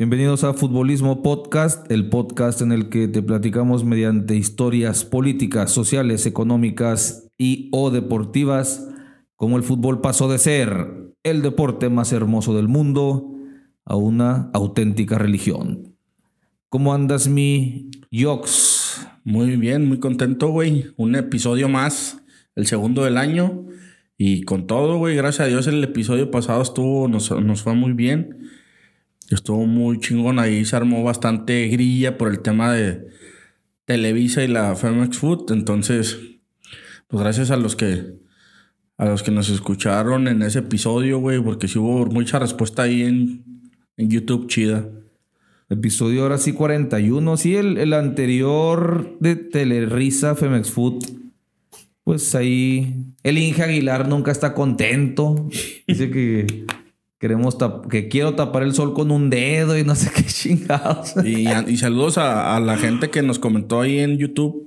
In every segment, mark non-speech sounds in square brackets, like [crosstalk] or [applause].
Bienvenidos a Futbolismo Podcast, el podcast en el que te platicamos mediante historias políticas, sociales, económicas y o deportivas cómo el fútbol pasó de ser el deporte más hermoso del mundo a una auténtica religión. ¿Cómo andas mi Yox? Muy bien, muy contento, güey. Un episodio más, el segundo del año. Y con todo, güey, gracias a Dios el episodio pasado estuvo, nos, nos fue muy bien. Estuvo muy chingón ahí, se armó bastante grilla por el tema de Televisa y la Femex Food. Entonces, pues gracias a los que a los que nos escucharon en ese episodio, güey, porque sí hubo mucha respuesta ahí en, en YouTube chida. Episodio ahora sí 41. Sí, el, el anterior de Telerisa Femex Food. Pues ahí el Inge Aguilar nunca está contento. Dice que queremos que quiero tapar el sol con un dedo y no sé qué [laughs] chingados. Y, y saludos a, a, la gente que nos comentó ahí en YouTube.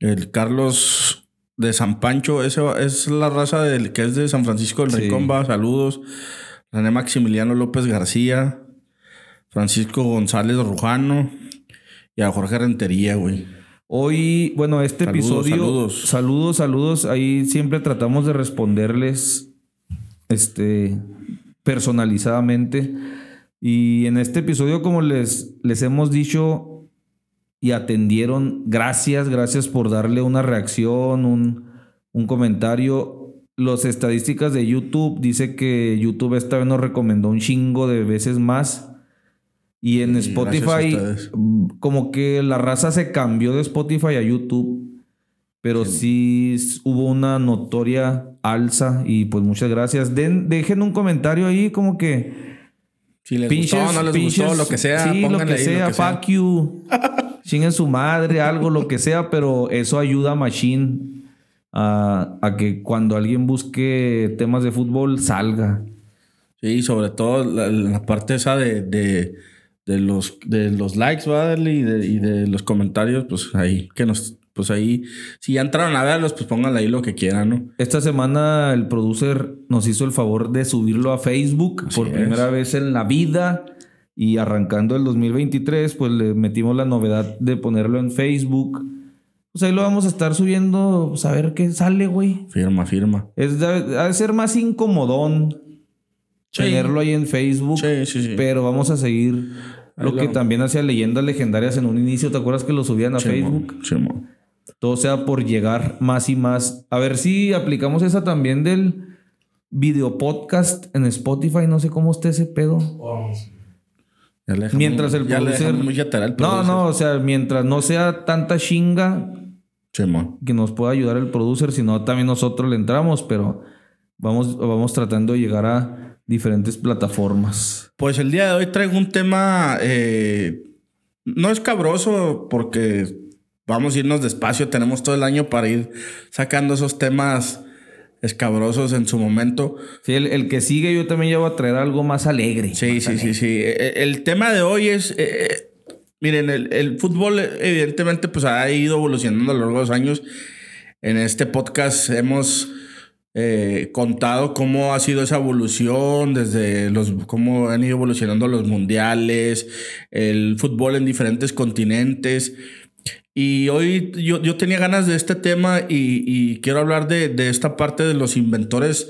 El Carlos de San Pancho, ese es la raza del que es de San Francisco del Sí. Va. Saludos. René Maximiliano López García, Francisco González Rujano y a Jorge Rentería, güey. Hoy, bueno, este Saludos, episodio. saludos. saludos, saludos. Ahí siempre tratamos de responderles. Este. Personalizadamente. Y en este episodio, como les, les hemos dicho y atendieron, gracias, gracias por darle una reacción, un, un comentario. Las estadísticas de YouTube dice que YouTube esta vez nos recomendó un chingo de veces más. Y en Y Spotify, como que la raza se cambió de Spotify a YouTube. Pero sí, s- hubo una notoria alza y pues muchas gracias. Den, dejen un comentario ahí como que Si les gustó, no les gustó, pinches- lo que sea, Sí, lo que ahí sea, fuck you. [laughs] Chinguen su madre, algo, lo que sea, pero eso ayuda a Machine a, a que cuando alguien busque temas de fútbol salga. Sí, sobre todo la, la parte esa de, de, de los, de los likes, ¿va? Y de, y de los comentarios, pues ahí, que nos, pues ahí, si ya entraron a verlos, pues pónganle ahí lo que quieran, ¿no? Esta semana el producer nos hizo el favor de subirlo a Facebook Así por es. primera vez en la vida. Y arrancando el 2023, pues le metimos la novedad de ponerlo en Facebook. Pues ahí lo vamos a estar subiendo, pues a ver qué sale, güey. Firma, firma. Es de, ha de ser más incomodón Sí. tenerlo ahí en Facebook. Sí, sí, sí. Pero vamos a seguir lo lo- que también hacía leyendas legendarias en un inicio. ¿Te acuerdas que lo subían a Facebook? Simón, Simón. Todo sea por llegar más y más. A ver si aplicamos esa también del video podcast en Spotify. No sé cómo esté ese pedo. Ya le dejamos- Mientras el ya producer- muy lateral, No, producer. no, o sea, mientras no sea tanta chinga que nos pueda ayudar el producer, sino también nosotros le entramos, pero vamos, vamos tratando de llegar a diferentes plataformas. Pues el día de hoy traigo un tema. eh, no es cabroso porque vamos a irnos despacio. Tenemos todo el año para ir sacando esos temas escabrosos en su momento. Sí, el, el que sigue yo también voy a traer algo más alegre. Sí, sí, sí, sí. Eh, El tema de hoy es. eh, eh, miren, el, el fútbol, evidentemente, pues ha ido evolucionando a lo largo de los años. En este podcast hemos eh, contado cómo ha sido esa evolución, desde los. cómo han ido evolucionando los mundiales, el fútbol en diferentes continentes. Y hoy yo, yo tenía ganas de este tema y, y quiero hablar de, de esta parte de los inventores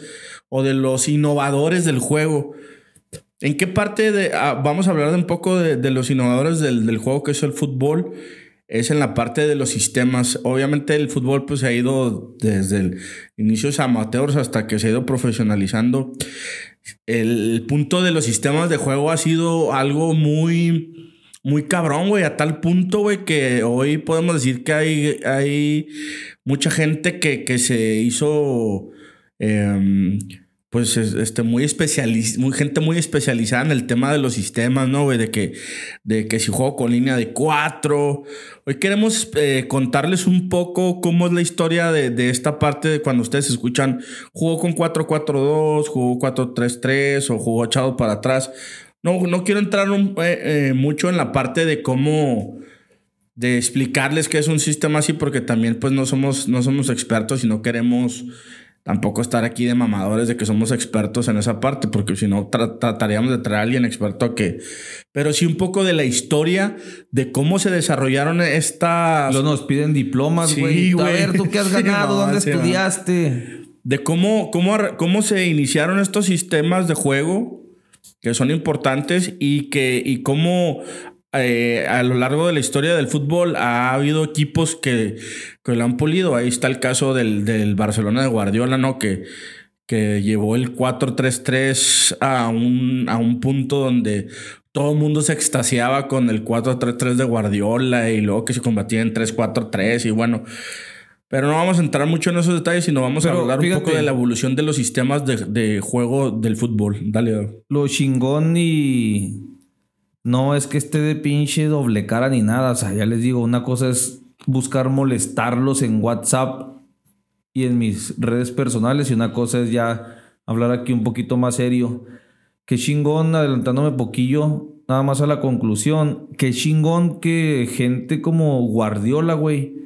o de los innovadores del juego. ¿En qué parte de... ah, vamos a hablar un poco de, de los innovadores del, del juego que es el fútbol? Es en la parte de los sistemas. Obviamente el fútbol pues se ha ido desde inicios amateurs hasta que se ha ido profesionalizando. El punto de los sistemas de juego ha sido algo muy... Muy cabrón, güey, a tal punto, güey, que hoy podemos decir que hay, hay mucha gente que, que se hizo, em, pues, es- este, muy especializ muy gente muy especializada en el tema de los sistemas, ¿no, güey? De que, de que si juego con línea de cuatro. Hoy queremos eh, contarles un poco cómo es la historia de, de esta parte de cuando ustedes escuchan jugó con 4-4-2, jugó 4-3-3 o jugó echado para atrás. No, no quiero entrar un- eh, eh, mucho en la parte de cómo de explicarles qué es un sistema así porque también pues no somos no somos expertos y no queremos tampoco estar aquí de mamadores de que somos expertos en esa parte, porque si no trataríamos de traer a alguien experto que... Pero sí un poco de la historia de cómo se desarrollaron estas... Lo nos piden diplomas, güey. a ver, ¿tú qué has [laughs] ganado? ¿Dónde estudiaste? De cómo, cómo, cómo se iniciaron estos sistemas de juego que son importantes y que y cómo eh, a lo largo de la historia del fútbol ha habido equipos que, que lo han pulido. Ahí está el caso del, del Barcelona de Guardiola, ¿no? Que, que llevó el 4-3-3 a un, a un punto donde todo el mundo se extasiaba con el 4-3-3 de Guardiola y luego que se combatía en 3-4-3 y bueno. Pero no vamos a entrar mucho en esos detalles, sino vamos a hablar un poco de la evolución de los sistemas de, de juego del fútbol. Dale. Lo chingón y no es que esté de pinche doble cara ni nada. O sea, ya les digo, una cosa es buscar molestarlos en WhatsApp y en mis redes personales y una cosa es ya hablar aquí un poquito más serio. Qué chingón, adelantándome poquillo, nada más a la conclusión. Qué chingón que gente como Guardiola, güey,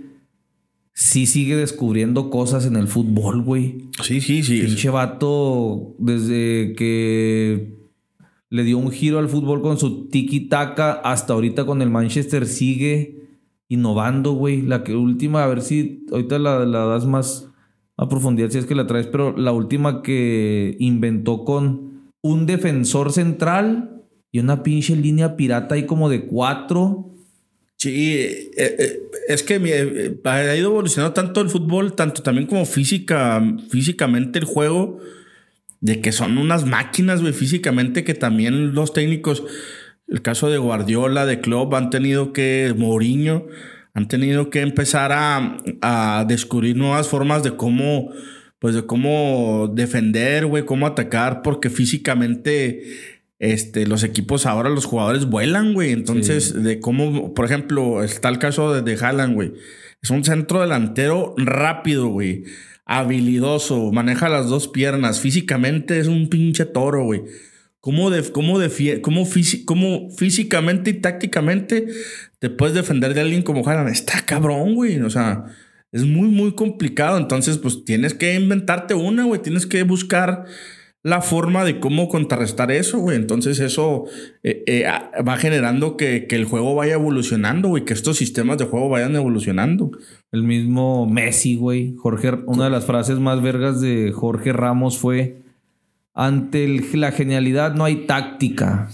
sí sigue descubriendo cosas en el fútbol, güey. Sí, sí, sí. Pinche vato, desde que le dio un giro al fútbol con su tiki-taka. Hasta ahorita con el Manchester sigue innovando, güey. La que última, a ver si ahorita la, la das más a profundidad si es que la traes, pero la última que inventó con un defensor central y una pinche línea pirata ahí como de cuatro. Sí, eh, eh, es que eh, ha ido evolucionando tanto el fútbol, tanto también como física, físicamente el juego de que son unas máquinas, güey, físicamente, que también los técnicos, el caso de Guardiola, de Klopp, han tenido que, Mourinho, han tenido que empezar a, descubrir nuevas formas de cómo, pues de cómo defender, güey, cómo atacar, porque físicamente, este, los equipos ahora, los jugadores vuelan, güey. Entonces, de cómo, por ejemplo, está el caso de, de Haaland, güey. Es un centro delantero rápido, güey habilidoso, maneja las dos piernas, físicamente es un pinche toro, güey. ¿Cómo, de, cómo, cómo, cómo, físicamente y tácticamente te puedes defender de alguien como Haaland? Está cabrón, güey. O sea, es muy, muy complicado. Entonces, pues tienes que inventarte una, güey. Tienes que buscar la forma de cómo contrarrestar eso, güey. Entonces eso eh, eh, va generando que, el juego vaya evolucionando, güey, que estos sistemas de juego vayan evolucionando. El mismo Messi, güey. Jorge, una de las frases más vergas de Jorge Ramos fue, ante la genialidad no hay táctica.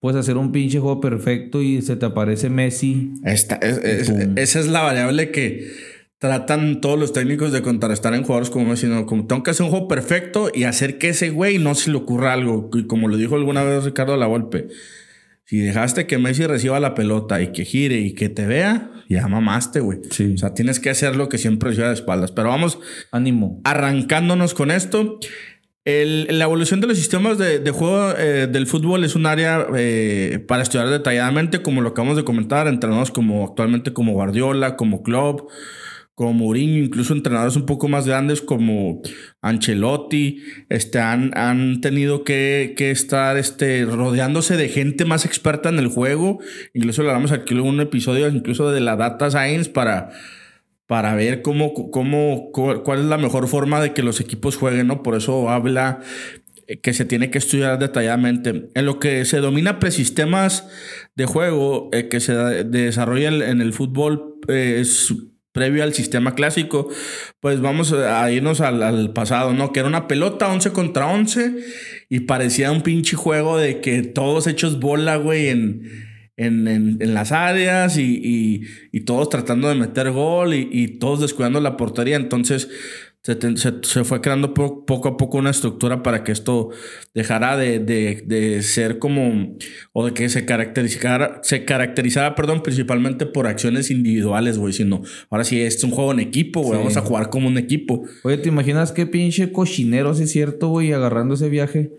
Puedes hacer un pinche juego perfecto y se te aparece Messi. Esta, esa es la variable que tratan todos los técnicos de contrarrestar en jugadores como Messi, no, como tengo que hacer un juego perfecto y hacer que ese güey no se le ocurra algo. Y como lo dijo alguna vez Ricardo La Volpe, si dejaste que Messi reciba la pelota y que gire y que te vea, ya mamaste, güey. O sea, tienes que hacer lo que siempre decía de espaldas. Pero vamos. Ánimo. Arrancándonos con esto. la evolución de los sistemas de, juego eh, del fútbol es un área eh, para estudiar detalladamente, como lo acabamos de comentar, entrenados como actualmente como Guardiola, como Klopp, como Mourinho, incluso entrenadores un poco más grandes como Ancelotti, este, han, han tenido que, estar este, rodeándose de gente más experta en el juego. Incluso le damos aquí un episodio incluso de la Data Science para, para ver cómo, cómo, cuál es la mejor forma de que los equipos jueguen, ¿no? Por eso habla que se tiene que estudiar detalladamente. En lo que se domina presistemas de juego eh, que se desarrolla en el fútbol eh, es previo al sistema clásico, pues vamos a irnos al, pasado, ¿no? Que era una pelota 11 contra 11 y parecía un pinche juego de que todos hechos bola, güey, en, en, las áreas y, todos tratando de meter gol y, y todos descuidando la portería. Entonces, se, fue creando poco a poco una estructura para que esto dejara de, ser como, o de que se caracterizara, se caracterizara, perdón, principalmente por acciones individuales, güey, sino ahora sí es un juego en equipo, güey, vamos a jugar como un equipo. Oye, ¿te imaginas qué pinche cochinero, si es cierto, güey, agarrando ese viaje?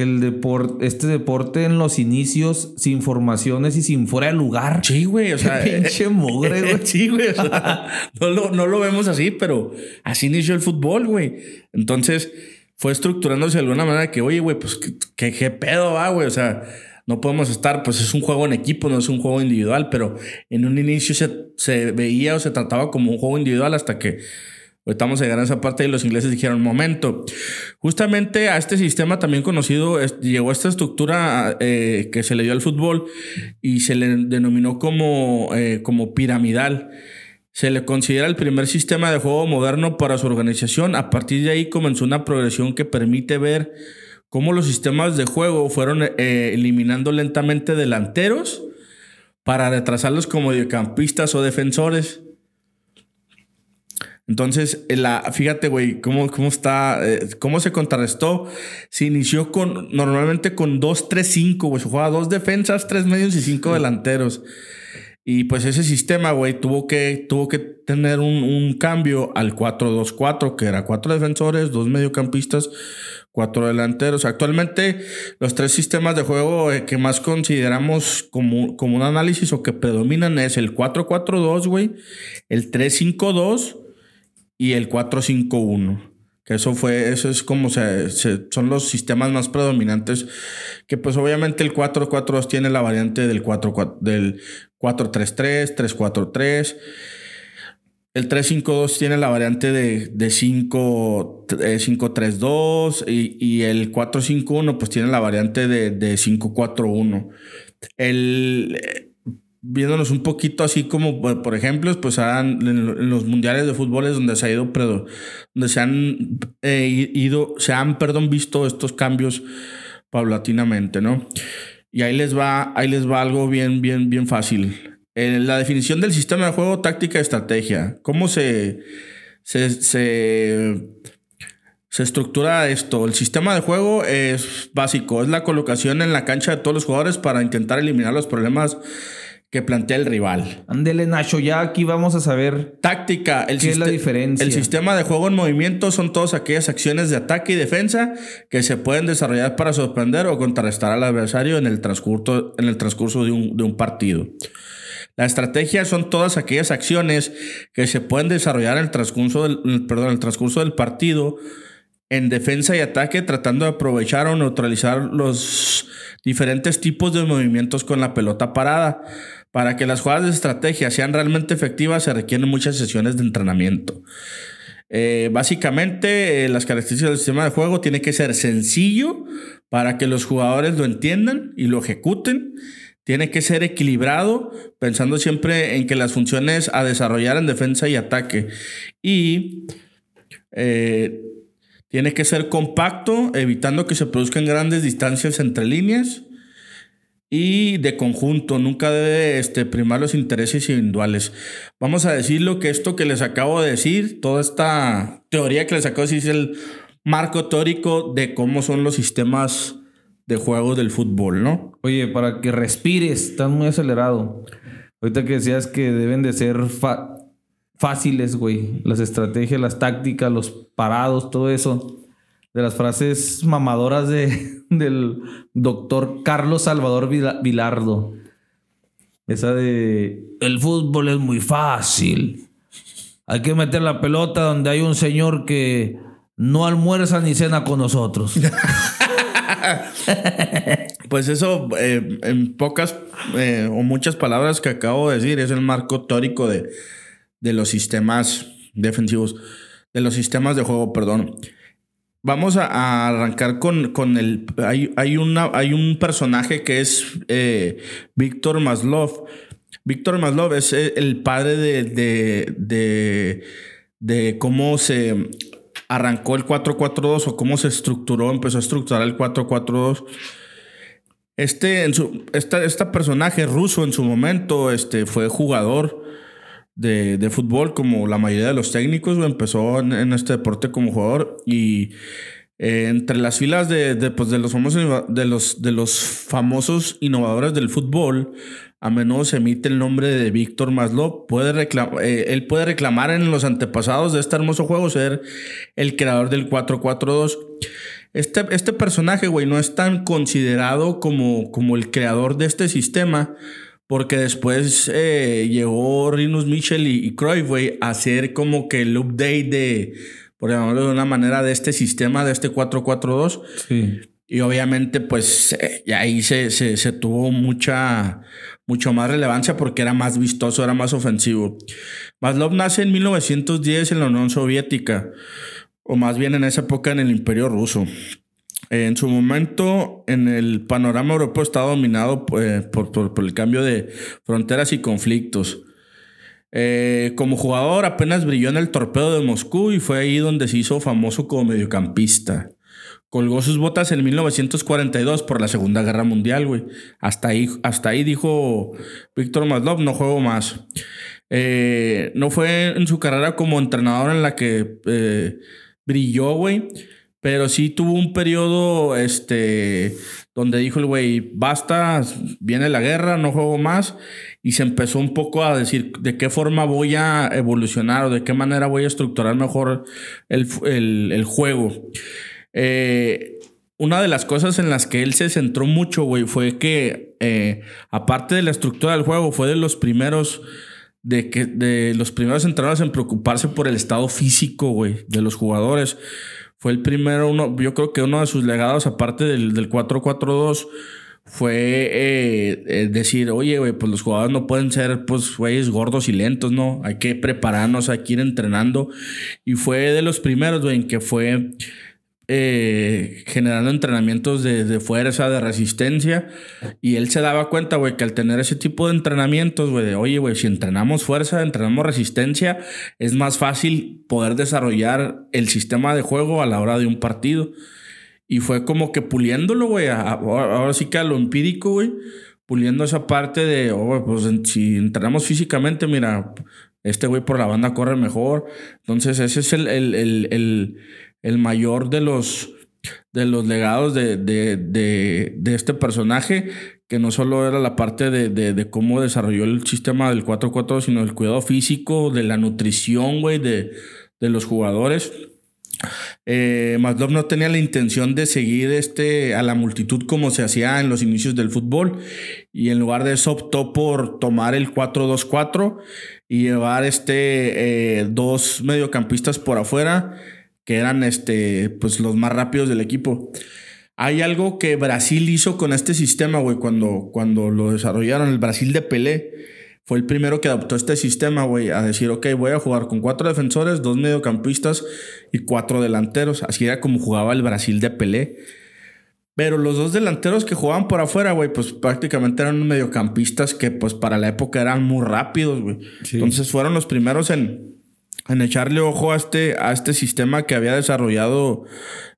El deporte, este deporte en los inicios, sin formaciones y sin fuera de lugar. Sí, güey, o [laughs] sea. pinche mugre, güey. [laughs] sí, güey. [laughs] no, lo, no lo vemos así, pero así inició el fútbol, güey. Entonces fue estructurándose de alguna manera que, oye, güey, pues qué, qué pedo va, güey. O sea, no podemos estar, pues es un juego en equipo, no es un juego individual, pero en un inicio se, se veía o se trataba como un juego individual hasta que Ahorita vamos a esa parte y los ingleses dijeron, momento, justamente a este sistema también conocido llegó esta estructura eh, que se le dio al fútbol y se le denominó como, eh, como piramidal. Se le considera el primer sistema de juego moderno para su organización. A partir de ahí comenzó una progresión que permite ver cómo los sistemas de juego fueron eh, eliminando lentamente delanteros para retrasarlos como mediocampistas o defensores. Entonces, la, fíjate, güey, cómo, cómo está, eh, cómo se contrarrestó. Se inició con, normalmente con 2-3-5, güey. Se jugaba dos defensas, tres medios y cinco delanteros. Y pues ese sistema, güey, tuvo que, tuvo que tener un, un cambio al 4-2-4, que era cuatro defensores, dos mediocampistas, cuatro delanteros. Actualmente, los tres sistemas de juego eh, que más consideramos como, como un análisis o que predominan es el 4-4-2, güey, el 3-5-2 y el 451. Que eso fue, eso es como se, son los sistemas más predominantes. Que pues obviamente el 442 tiene la variante del 4, del 433, 343. El 352 tiene la variante de, de 5, 532 y, y, el 451 pues tiene la variante de, de 541. El, viéndonos un poquito así como, por ejemplo, pues en, los mundiales de fútbol es donde se ha ido, donde se han eh, ido, se han, perdón, visto estos cambios paulatinamente, ¿no? Y ahí les va, ahí les va algo bien, bien, bien fácil. la definición del sistema de juego, táctica, estrategia. ¿Cómo se, se, se estructura esto? El sistema de juego es básico, es la colocación en la cancha de todos los jugadores para intentar eliminar los problemas que plantea el rival. Ándele, Nacho, ya aquí vamos a saber. Táctica. El ¿Qué es la diferencia? El sistema de juego en movimiento son todas aquellas acciones de ataque y defensa que se pueden desarrollar para sorprender o contrarrestar al adversario en el transcurso, en el transcurso de, un, de un partido. La estrategia son todas aquellas acciones que se pueden desarrollar en el transcurso del, perdón, el transcurso del partido en defensa y ataque tratando de aprovechar o neutralizar los diferentes tipos de movimientos con la pelota parada para que las jugadas de estrategia sean realmente efectivas se requieren muchas sesiones de entrenamiento. Eh, básicamente, eh, las características del sistema de juego tiene que ser sencillo para que los jugadores lo entiendan y lo ejecuten. Tiene que ser equilibrado, pensando siempre en que las funciones a desarrollar en defensa y ataque. Y eh, tiene que ser compacto, evitando que se produzcan grandes distancias entre líneas y de conjunto, nunca debe este, primar los intereses individuales. Vamos a decir lo que esto que les acabo de decir, toda esta teoría que les acabo de decir es el marco teórico de cómo son los sistemas de juego del fútbol, ¿no? Oye, para que respires, estás muy acelerado. Ahorita que decías que deben de ser fáciles, güey, las estrategias, las tácticas, los parados, todo eso de las frases mamadoras de, [laughs] del doctor Carlos Salvador Vilardo. Esa de, el fútbol es muy fácil. Hay que meter la pelota donde hay un señor que no almuerza ni cena con nosotros. [laughs] pues eso, eh, en pocas eh, o muchas palabras que acabo de decir, es el marco teórico de, de los sistemas defensivos, de los sistemas de juego, perdón. Vamos a, arrancar con, con el. Hay, hay, una, hay un personaje que es eh, Víctor Maslov. Víctor Maslov es el padre de, de, cómo se arrancó el 442 o cómo se estructuró, empezó a estructurar el 442. Este, en su, esta, este personaje ruso en su momento este, fue jugador de, fútbol, como la mayoría de los técnicos, empezó en, este deporte como jugador y eh, entre las filas de, pues, de, los famosos, de, los, de los famosos innovadores del fútbol, a menudo se emite el nombre de Víctor Maslow. Puede eh, él puede reclamar en los antepasados de este hermoso juego ser el creador del 442 Este, este personaje, güey, no es tan considerado como, como el creador de este sistema, porque después eh, llegó Rinus Mitchell y, y Cruyff, a hacer como que el update de, por llamarlo de una manera, de este sistema, de este 442. Sí. Y obviamente, pues ahí se, se, tuvo mucha, mucho más relevancia porque era más vistoso, era más ofensivo. Maslov nace en 1910 en la Unión Soviética, o más bien en esa época en el Imperio Ruso. En su momento, en el panorama europeo estaba dominado eh, por, el cambio de fronteras y conflictos. Eh, como jugador apenas brilló en el torpedo de Moscú y fue ahí donde se hizo famoso como mediocampista. Colgó sus botas en 1942 por la Segunda Guerra Mundial, güey. Hasta ahí, hasta ahí dijo Víctor Maslov, no juego más. Eh, no fue en su carrera como entrenador en la que brilló, güey. Pero sí tuvo un periodo este, donde dijo el güey, basta, viene la guerra, no juego más. Y se empezó un poco a decir de qué forma voy a evolucionar o de qué manera voy a estructurar mejor el, el juego. Eh, una de las cosas en las que él se centró mucho, güey, fue que, eh, aparte de la estructura del juego, fue de los primeros, de, que, de los primeros entrenadores en preocuparse por el estado físico, güey, de los jugadores. Fue el primero, uno, yo creo que uno de sus legados, aparte del, del 4-4-2, fue eh, decir, oye, güey, pues los jugadores no pueden ser, pues, güeyes gordos y lentos, ¿no? Hay que prepararnos, hay que ir entrenando. Y fue de los primeros, güey, en que fue eh, generando entrenamientos de, fuerza, de resistencia. Y él se daba cuenta, güey, que al tener ese tipo de entrenamientos, güey, de oye, güey, si entrenamos fuerza, entrenamos resistencia, es más fácil poder desarrollar el sistema de juego a la hora de un partido. Y fue como que puliéndolo, güey, ahora sí que a lo empírico, güey, puliendo esa parte de, oh, pues si entrenamos físicamente, mira, este güey por la banda corre mejor. Entonces, ese es el, el el mayor de los, de los legados de, de, este personaje, que no solo era la parte de, cómo desarrolló el sistema del 4-4, sino el cuidado físico, de la nutrición, güey, de, los jugadores. Eh, no tenía la intención de seguir este, a la multitud como se hacía en los inicios del fútbol y en lugar de eso optó por tomar el 4-2-4 y llevar este, eh, dos mediocampistas por afuera que eran este, pues los más rápidos del equipo. Hay algo que Brasil hizo con este sistema, güey, cuando, cuando lo desarrollaron. El Brasil de Pelé fue el primero que adoptó este sistema, güey, a decir, ok, voy a jugar con cuatro defensores, dos mediocampistas y cuatro delanteros. Así era como jugaba el Brasil de Pelé. Pero los dos delanteros que jugaban por afuera, güey, pues prácticamente eran mediocampistas que, pues para la época eran muy rápidos, güey. Entonces fueron los primeros en, en echarle ojo a este, a este sistema que había desarrollado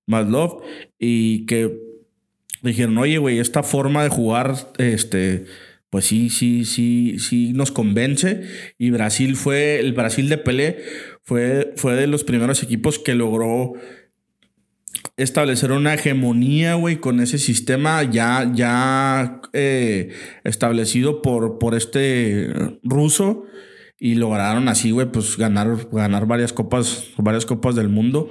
Maslov y que dijeron, oye, güey, esta forma de jugar, este, pues sí, sí, sí, sí nos convence. Y Brasil fue, el Brasil de Pelé fue, fue de los primeros equipos que logró establecer una hegemonía, güey, con ese sistema ya, ya eh, establecido por, por este ruso y lograron así, güey, pues ganar, ganar varias copas, varias copas del mundo.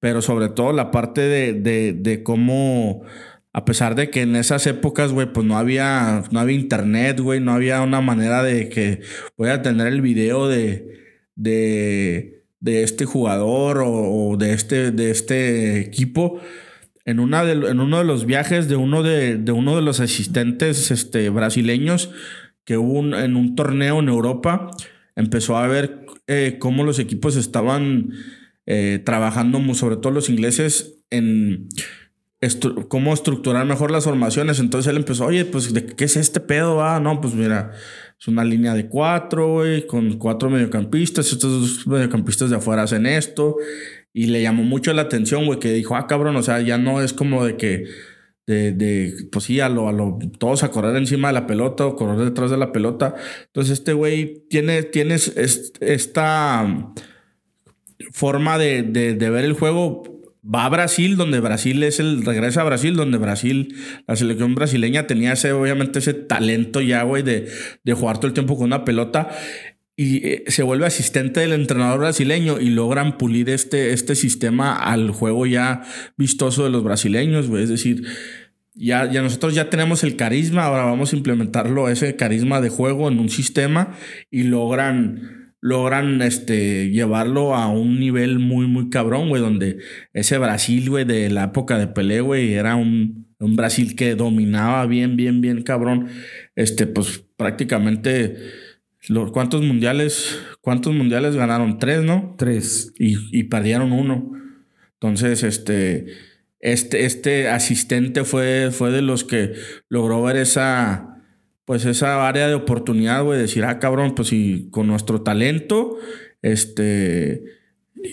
Pero sobre todo la parte de, de, cómo, a pesar de que en esas épocas, güey, pues no había, no había internet, güey, no había una manera de que voy a tener el video de, de, de este jugador o, de, este, de este equipo. En, una en uno de los viajes de uno de, de uno de los asistentes este, brasileños que hubo en un torneo en Europa, empezó a ver eh, cómo los equipos estaban eh, trabajando, sobre todo los ingleses, en cómo estructurar mejor las formaciones. Entonces él empezó, oye, pues, ¿de qué es este pedo? Ah, no, pues mira, es una línea de cuatro, güey, con cuatro mediocampistas. Estos dos mediocampistas de afuera hacen esto. Y le llamó mucho la atención, güey, que dijo, ah, cabrón, o sea, ya no es como de que de, de, pues sí, a lo, a lo, todos a correr encima de la pelota o correr detrás de la pelota. Entonces este güey tiene, tiene esta forma de, de, de, ver el juego. Va a Brasil, donde Brasil es el, regresa a Brasil, donde Brasil, la selección brasileña tenía ese, obviamente, ese talento ya, güey, de, de jugar todo el tiempo con una pelota y eh, se vuelve asistente del entrenador brasileño y logran pulir este, este sistema al juego ya vistoso de los brasileños, Es decir, ya, ya nosotros ya tenemos el carisma, ahora vamos a implementarlo, ese carisma de juego en un sistema y logran, logran este, llevarlo a un nivel muy, muy cabrón, güey, donde ese Brasil, güey, de la época de Pelé, güey, era un, un Brasil que dominaba bien, bien, bien cabrón. Este, pues prácticamente, ¿cuántos mundiales, cuántos mundiales ganaron? Tres, ¿no? Tres. Y, y perdieron uno. Entonces, este, este, este asistente fue, fue de los que logró ver esa pues esa área de oportunidad, güey, decir, ah, cabrón, pues si con nuestro talento, este,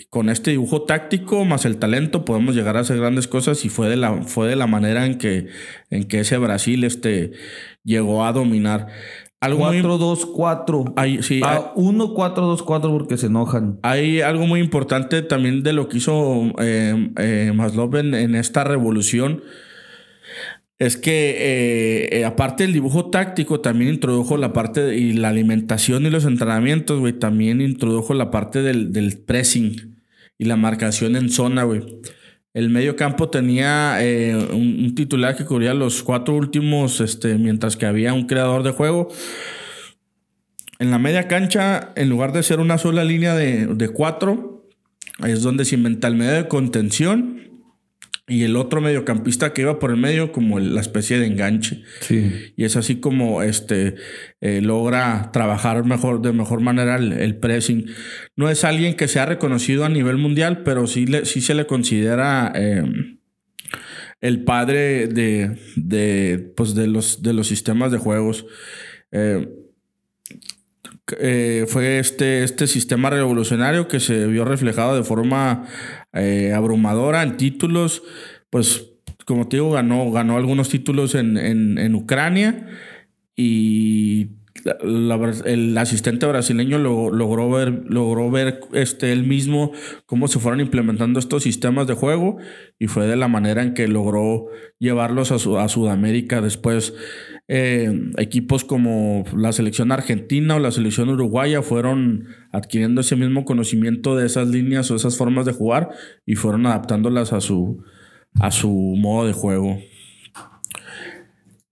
con este dibujo táctico más el talento podemos llegar a hacer grandes cosas y fue de la, fue de la manera en que, en que ese Brasil, este, llegó a dominar. 4-2-4. Sí, 1-4-2-4 porque se enojan. Hay algo muy importante también de lo que hizo eh, eh Maslow en esta revolución es que eh, eh, aparte del dibujo táctico, también introdujo la parte y la alimentación y los entrenamientos, güey, también introdujo la parte del, pressing y la marcación en zona, güey. El medio campo tenía eh, un, titular que cubría los cuatro últimos, este, mientras que había un creador de juego. En la media cancha, en lugar de ser una sola línea de, de cuatro, es donde se inventa el medio de contención y el otro mediocampista que iba por el medio como la especie de enganche. Sí. Y es así como este, eh, logra trabajar mejor, de mejor manera el, pressing. No es alguien que sea reconocido a nivel mundial, pero sí, le, sí se le considera em, el padre de, de, pues de, los, de los sistemas de juegos. Eh, eh, fue este, este sistema revolucionario que se vio reflejado de forma eh, abrumadora en títulos. Pues, como te digo, ganó, ganó algunos títulos en, Ucrania y el asistente brasileño logró ver, logró ver este, él mismo cómo se fueron implementando estos sistemas de juego y fue de la manera en que logró llevarlos a, a Sudamérica después. Eh, equipos como la selección argentina o la selección uruguaya fueron adquiriendo ese mismo conocimiento de esas líneas o esas formas de jugar y fueron adaptándolas a su, a su modo de juego.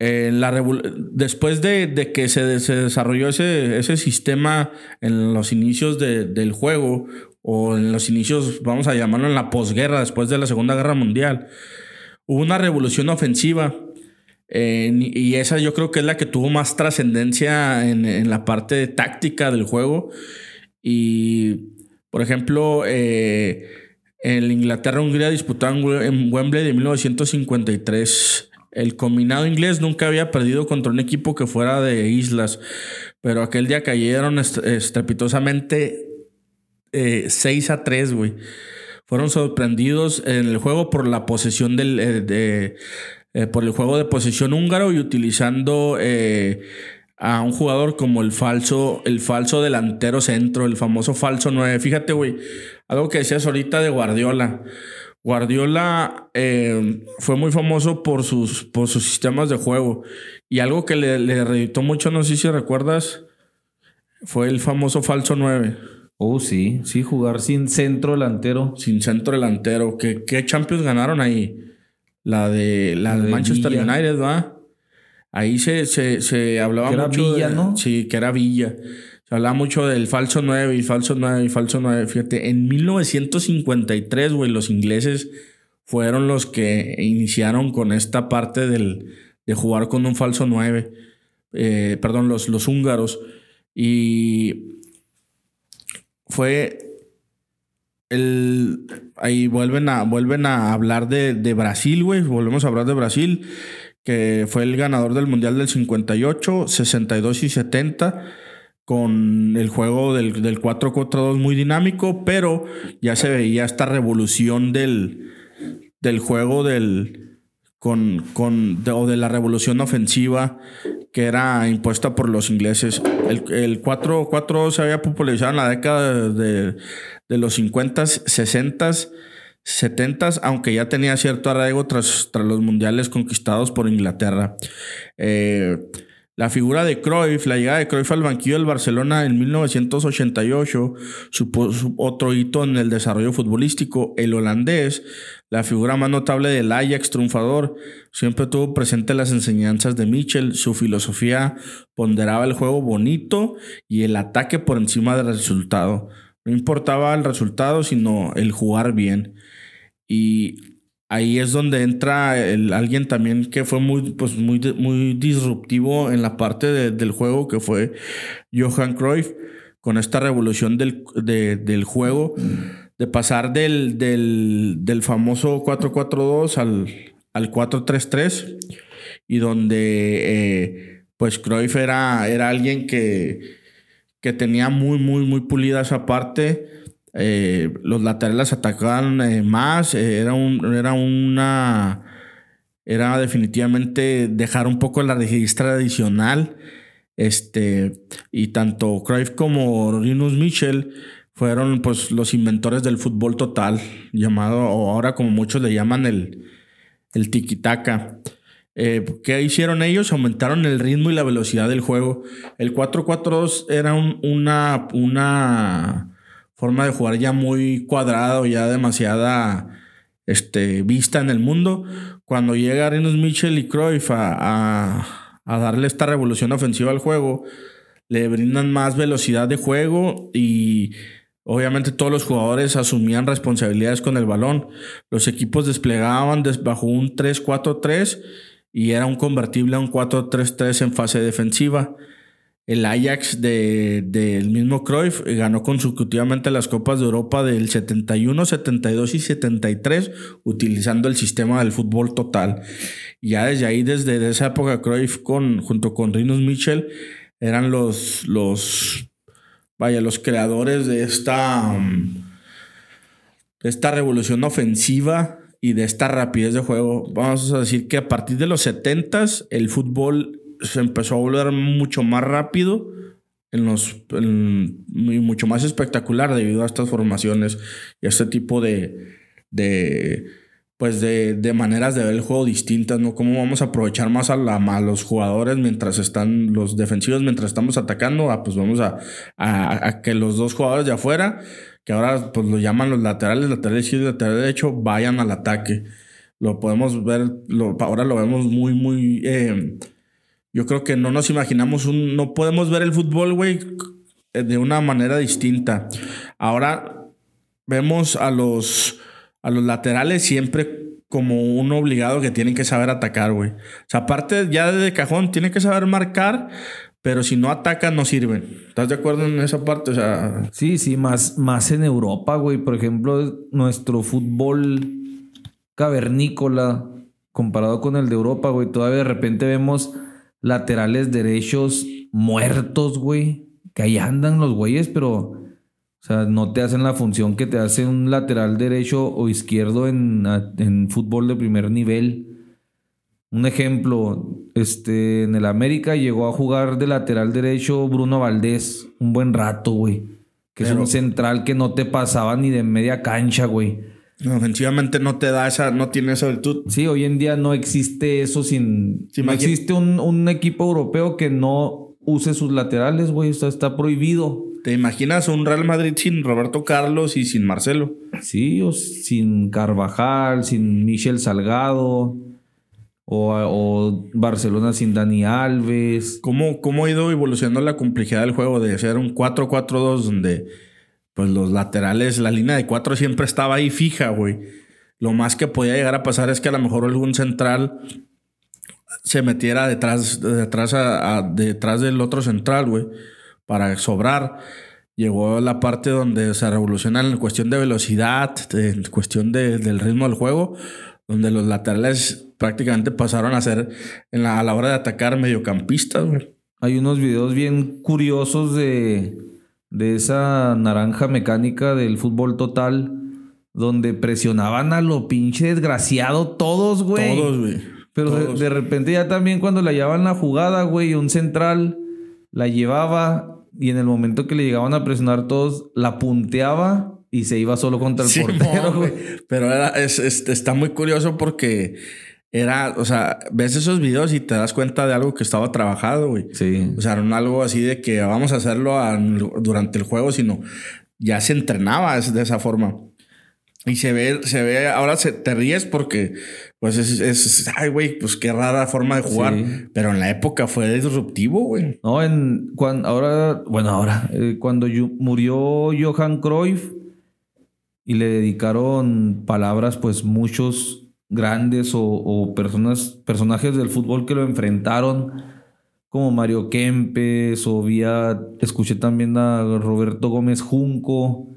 Eh, después de, que se, desarrolló ese, sistema en los inicios del juego, o en los inicios, vamos a llamarlo en la posguerra, después de la Segunda Guerra Mundial, hubo una revolución ofensiva y esa yo creo que es la que tuvo más trascendencia en, la parte táctica del juego. Y, por ejemplo, eh, el Inglaterra-Hungría disputaron en Wembley de 1953. El combinado inglés nunca había perdido contra un equipo que fuera de islas, pero aquel día cayeron estrepitosamente 6 eh, a 3, güey. Fueron sorprendidos en el juego por la posesión del, eh, de, eh, por el juego de posición húngaro y utilizando a un jugador como el falso, el falso delantero centro, el famoso falso 9. Fíjate, güey, algo que decías ahorita de Guardiola. Guardiola eh, fue muy famoso por sus, por sus sistemas de juego. Y algo que le, le mucho, no sé si recuerdas, fue el famoso falso 9. Oh, sí, sí, jugar sin centro delantero. Sin centro delantero. ¿Qué, qué Champions ganaron ahí? La de, la, Manchester United, ¿va? Ahí se, se, hablaba mucho. Villa, ¿no? Sí, que era Villa. Se hablaba mucho del falso 9 y falso 9 y falso 9. Fíjate, en 1953, güey, los ingleses fueron los que iniciaron con esta parte del, de jugar con un falso 9. Eh, perdón, los, los húngaros. Y fue el, ahí vuelven a, vuelven a hablar de, Brasil, güey. Volvemos a hablar de Brasil, que fue el ganador del Mundial del 58, 62 y 70, con el juego del, del 4 contra 2 muy dinámico, pero ya se veía esta revolución del, del juego del, con, con o de la revolución ofensiva que era impuesta por los ingleses. El, el 4-4 se había popularizado en la década de, de los 50, 60, 70, aunque ya tenía cierto arraigo tras, tras los mundiales conquistados por Inglaterra. Eh, La figura de Cruyff, la llegada de Cruyff al banquillo del Barcelona en 1988, supuso otro hito en el desarrollo futbolístico. El holandés, la figura más notable del Ajax triunfador, siempre tuvo presente las enseñanzas de Mitchell. Su filosofía ponderaba el juego bonito y el ataque por encima del resultado. No importaba el resultado, sino el jugar bien. Y ahí es donde entra alguien también que fue muy, pues muy, muy disruptivo en la parte del juego, que fue Johan Cruyff, con esta revolución del, juego, de pasar del, del, famoso 4-4-2 al, al 4-3-3, y donde eh, pues Cruyff era, era alguien que, que tenía muy, muy, muy pulida esa parte eh, los laterales atacaban eh, más, eh, era, un, era una... Era definitivamente dejar un poco la registra adicional. Este, y tanto Cruyff como Rinus Michel fueron pues los inventores del fútbol total, llamado, o ahora como muchos le llaman el, el tiki-taka. ¿Qué hicieron ellos? Aumentaron el ritmo y la velocidad del juego. El 4-4-2 era una, una forma de jugar ya muy cuadrado, ya demasiada este, vista en el mundo. Cuando llega Rinus Mitchell y Cruyff a, darle esta revolución ofensiva al juego, le brindan más velocidad de juego y obviamente todos los jugadores asumían responsabilidades con el balón. Los equipos desplegaban bajo un 3-4-3 y era un convertible a un 4-3-3 en fase defensiva. El Ajax del mismo Cruyff ganó consecutivamente las Copas de Europa del 71, 72 y 73 utilizando el sistema del fútbol total. Ya desde ahí, desde esa época, Cruyff con, junto con Rinus Michel eran los, los, vaya, los creadores de esta, de esta revolución ofensiva y de esta rapidez de juego. Vamos a decir que a partir de los 70 el fútbol se empezó a volver mucho más rápido en los, y mucho más espectacular debido a estas formaciones y a este tipo de, de pues de, de, maneras de ver el juego distintas, ¿no? Cómo vamos a aprovechar más a, la, a los jugadores mientras están los defensivos, mientras estamos atacando, ah, pues vamos a, a, que los dos jugadores de afuera, que ahora pues lo llaman los laterales, laterales y lateral derecho, vayan al ataque. Lo podemos ver, lo, ahora lo vemos muy, muy... Eh, yo creo que no nos imaginamos un. No podemos ver el fútbol, güey, de una manera distinta. Ahora vemos a los, a los laterales siempre como un obligado que tienen que saber atacar, güey. O sea, aparte ya de cajón, tienen que saber marcar, pero si no atacan, no sirven. ¿Estás de acuerdo en esa parte? O sea. Sí, sí, más, más en Europa, güey. Por ejemplo, nuestro fútbol cavernícola comparado con el de Europa, güey. Todavía de repente vemos laterales derechos muertos, güey. Que ahí andan los güeyes, pero, o sea, no te hacen la función que te hace un lateral derecho o izquierdo en, en fútbol de primer nivel. Un ejemplo, este, en el América llegó a jugar de lateral derecho Bruno Valdés un buen rato, güey. Que es un central que no te pasaba ni de media cancha, güey. Ofensivamente no te da esa, no tiene esa virtud. Sí, hoy en día no existe eso sin. no existe un, equipo europeo que no use sus laterales, güey. O sea, está prohibido. ¿Te imaginas un Real Madrid sin Roberto Carlos y sin Marcelo? Sí, o sin Carvajal, sin Michel Salgado. O, o, Barcelona sin Dani Alves. ¿Cómo, ¿Cómo ha ido evolucionando la complejidad del juego de ser un 4-4-2 donde pues los laterales, la línea de cuatro siempre estaba ahí fija, güey. Lo más que podía llegar a pasar es que a lo mejor algún central se metiera detrás, detrás, detrás del otro central, güey, para sobrar. Llegó la parte donde se revoluciona en cuestión de velocidad, en cuestión del ritmo del juego, donde los laterales prácticamente pasaron a ser a la hora de atacar mediocampistas, güey. Hay unos videos bien curiosos de de esa naranja mecánica del fútbol total, donde presionaban a lo pinche desgraciado todos, güey. Todos, güey. Pero De, repente ya también cuando la llevaban la jugada, güey, un central la llevaba y en el momento que le llegaban a presionar todos, la punteaba y se iba solo contra el portero, güey. Pero era, es, está muy curioso porque era, o sea, ves esos videos y te das cuenta de algo que estaba trabajado, güey. Sí. O sea, no algo así de que vamos a hacerlo durante el juego, sino ya se entrenaba de esa forma. Y se ve, se ve, ahora se, te ríes porque, pues es, ay, güey, pues qué rara forma de jugar. Pero en la época fue disruptivo, güey. No, en, cuando, ahora, bueno, ahora, eh, cuando murió Johan Cruyff y le dedicaron palabras, pues muchos grandes o, personas, personajes del fútbol que lo enfrentaron, como Mario Kempes, o vía, escuché también a Roberto Gómez Junco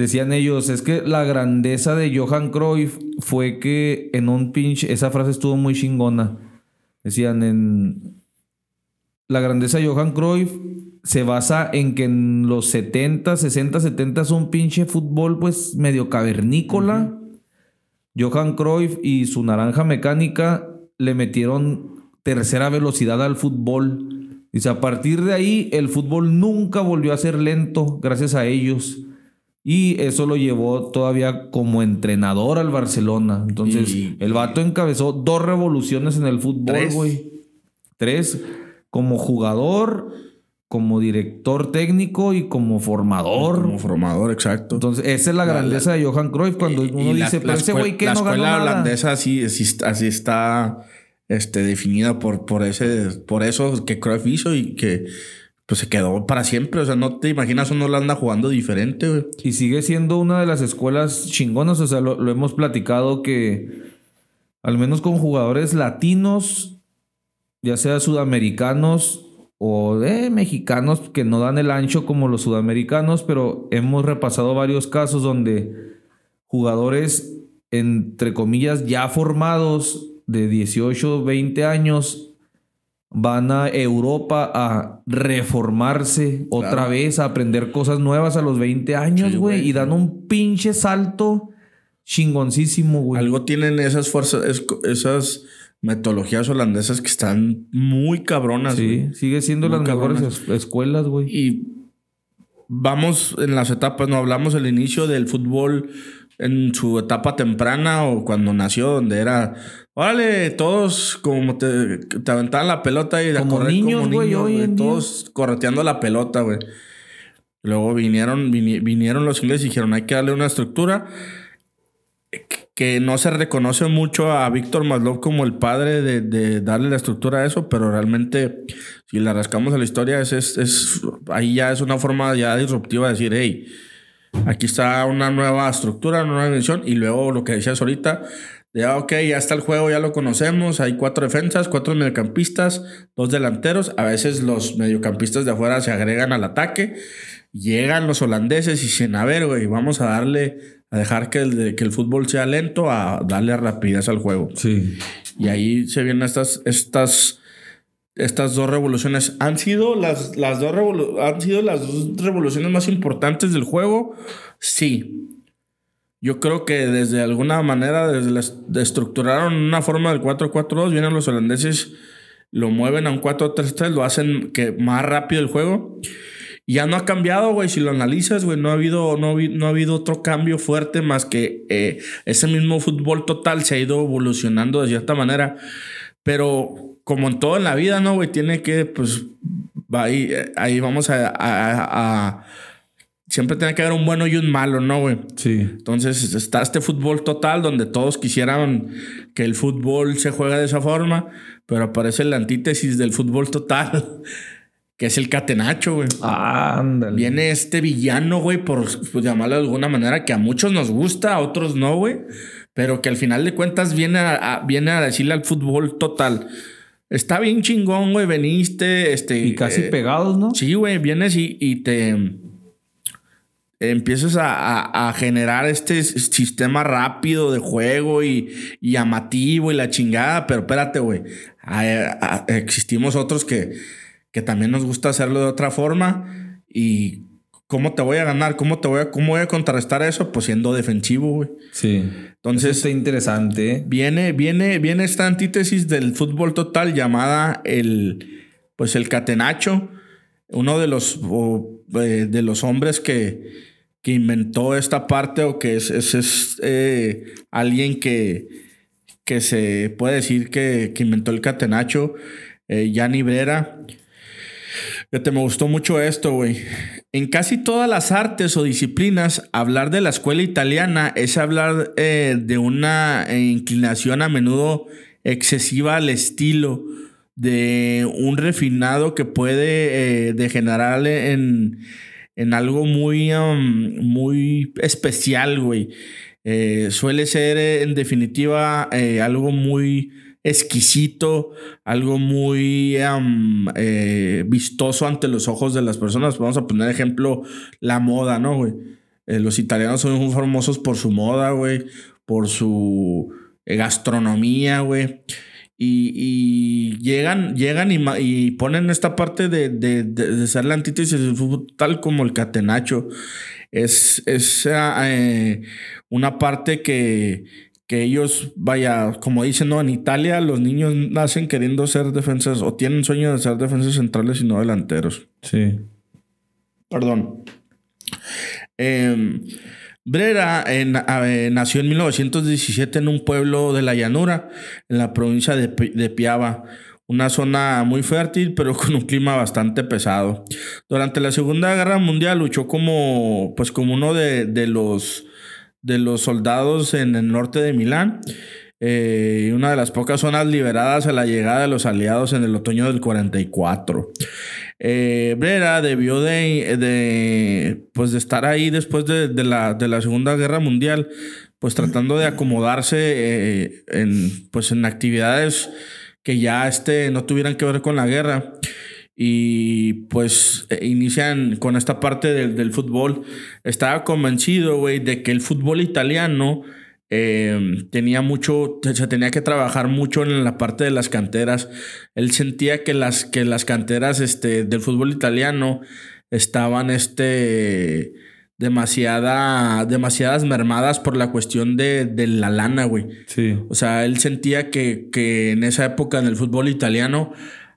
Decían ellos, es que la grandeza de Johan Cruyff fue que en un pinche, esa frase estuvo muy chingona. Decían en la grandeza de Johan Cruyff se basa en que en los 70, 60, 70 es un pinche fútbol pues medio cavernícola. Johan Cruyff y su naranja mecánica le metieron tercera velocidad al fútbol. Dice, a partir de ahí el fútbol nunca volvió a ser lento gracias a ellos. Y eso lo llevó todavía como entrenador al Barcelona. Entonces, el vato encabezó dos revoluciones en el fútbol, güey. Tres. Como jugador, como director técnico y como formador. Como formador, exacto. Entonces, esa es la grandeza de Johan Cruyff cuando uno dice, pero ese güey que no ganó nada. La holandesa así, así, está este, definida por, por, ese, por eso que Cruyff hizo y que pues se quedó para siempre. O sea, no te imaginas una Holanda jugando diferente, güey. Y sigue siendo una de las escuelas chingonas. O sea, lo, hemos platicado que al menos con jugadores latinos, ya sea sudamericanos o de mexicanos que no dan el ancho como los sudamericanos, pero hemos repasado varios casos donde jugadores, entre comillas, ya formados de 18, 20 años, van a Europa a reformarse otra vez, a aprender cosas nuevas a los 20 años, güey, y dan un pinche salto chingoncísimo, güey. Algo tienen esas fuerzas, esas metodologías holandesas que están muy cabronas. Sí, sigue siendo las mejores escuelas, güey. Y vamos en las etapas, no hablamos el inicio del fútbol en su etapa temprana o cuando nació, donde era, órale, todos como te, te aventaban la pelota y como niños, güey, todos correteando la pelota, güey. Luego vinieron, vinieron los ingleses y dijeron, hay que darle una estructura que no se reconoce mucho a Víctor Maslow como el padre de, darle la estructura a eso, pero realmente si la rascamos a la historia, es, ahí ya es una forma ya disruptiva de decir, hey, Aquí está una nueva estructura, una nueva dimensión. Y luego lo que decías ahorita, de ah, ok, ya está el juego, ya lo conocemos. Hay cuatro defensas, cuatro mediocampistas, dos delanteros. A veces los mediocampistas de afuera se agregan al ataque. Llegan los holandeses y dicen, a ver, güey, vamos a darle, a dejar que el, que el fútbol sea lento, a darle rapidez al juego. Sí. Y ahí se vienen estas, estas estas dos revoluciones han sido las, las dos han sido las dos revoluciones más importantes del juego. Sí. Yo creo que desde alguna manera, desde la, estructuraron una forma del 4-4-2, vienen los holandeses, lo mueven a un 4-3-3, lo hacen que más rápido el juego. Y ya no ha cambiado, güey. Si lo analizas, güey, no ha habido, no, no ha habido otro cambio fuerte más que eh, ese mismo fútbol total se ha ido evolucionando de cierta manera. Pero como en todo en la vida, ¿no, güey? Tiene que, pues, ahí, ahí vamos a, Siempre tiene que haber un bueno y un malo, ¿no, güey? Sí. Entonces está este fútbol total donde todos quisieran que el fútbol se juegue de esa forma, pero aparece la antítesis del fútbol total, [laughs] que es el catenacho, güey. ándale. Viene este villano, güey, por pues, llamarlo de alguna manera, que a muchos nos gusta, a otros no, güey, pero que al final de cuentas viene a, viene a decirle al fútbol total Está bien chingón, güey. Veniste, este. Y casi eh, pegados, ¿no? Sí, güey. Vienes y, te. Empiezas a, generar este sistema rápido de juego y, y llamativo y la chingada. Pero espérate, güey. Existimos otros que, que también nos gusta hacerlo de otra forma. Y ¿Cómo te voy a ganar? ¿Cómo te voy a, cómo voy a contrarrestar eso? Pues siendo defensivo, güey. Sí. Entonces. está interesante. ¿eh? Viene, viene, viene esta antítesis del fútbol total llamada el. Pues el catenacho. Uno de los, eh, de los hombres que, inventó esta parte o que es, es, eh, alguien que, que se puede decir que, inventó el catenacho, eh, Gianni Brera. Fíjate, me gustó mucho esto, güey. En casi todas las artes o disciplinas, hablar de la escuela italiana es hablar eh, de una inclinación a menudo excesiva al estilo, de un refinado que puede eh, degenerar en, en, algo muy, muy especial, güey. Eh, suele ser, en definitiva, algo muy exquisito, algo muy eh, vistoso ante los ojos de las personas. Vamos a poner ejemplo la moda, ¿no, güey? Eh, los italianos son muy famosos por su moda, güey, por su eh, gastronomía, güey. Y, llegan, llegan y, ponen esta parte de, de, ser la antítesis tal como el catenacho. Es, es una parte que, que ellos, vaya, como dicen, ¿no? En Italia los niños nacen queriendo ser defensas o tienen sueño de ser defensas centrales y no delanteros. Sí. Perdón. Em, Brera nació en 1917 en un pueblo de la llanura, en la provincia de, de Piava una zona muy fértil, pero [laughs] con un clima bastante pesado. Durante la Segunda Guerra Mundial luchó como, pues, como uno de, de los de los soldados en el norte de Milán. Eh, una de las pocas zonas liberadas a la llegada de los aliados en el otoño del 44. Eh, Brera debió de, pues de estar ahí después de, la, de, la, Segunda Guerra Mundial, pues tratando de acomodarse eh, en, pues en actividades que ya este, no tuvieran que ver con la guerra y pues eh, inician con esta parte del, fútbol. Estaba convencido, güey, de que el fútbol italiano em, tenía mucho, se tenía que trabajar mucho en la parte de las canteras. Él sentía que las, que las canteras este, del fútbol italiano estaban este, demasiada, demasiadas mermadas por la cuestión de, de la lana, güey. Sí. O sea, él sentía que, que en esa época en el fútbol italiano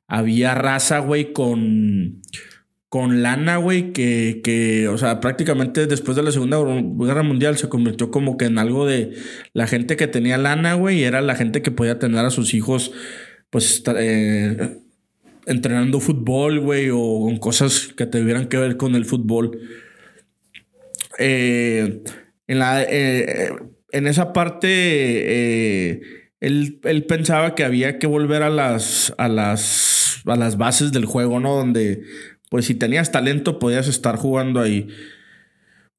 había raza, güey, con, con lana, güey, que, que, o sea, prácticamente después de la Segunda Guerra Mundial se convirtió como que en algo de la gente que tenía lana, güey, y era la gente que podía tener a sus hijos, pues, eh, entrenando fútbol, güey, o con cosas que tuvieran que ver con el fútbol. Eh, en, la, eh, en esa parte, él, él, pensaba que había que volver a las, a las a las bases del juego, ¿no? Donde, pues si tenías talento, podías estar jugando ahí.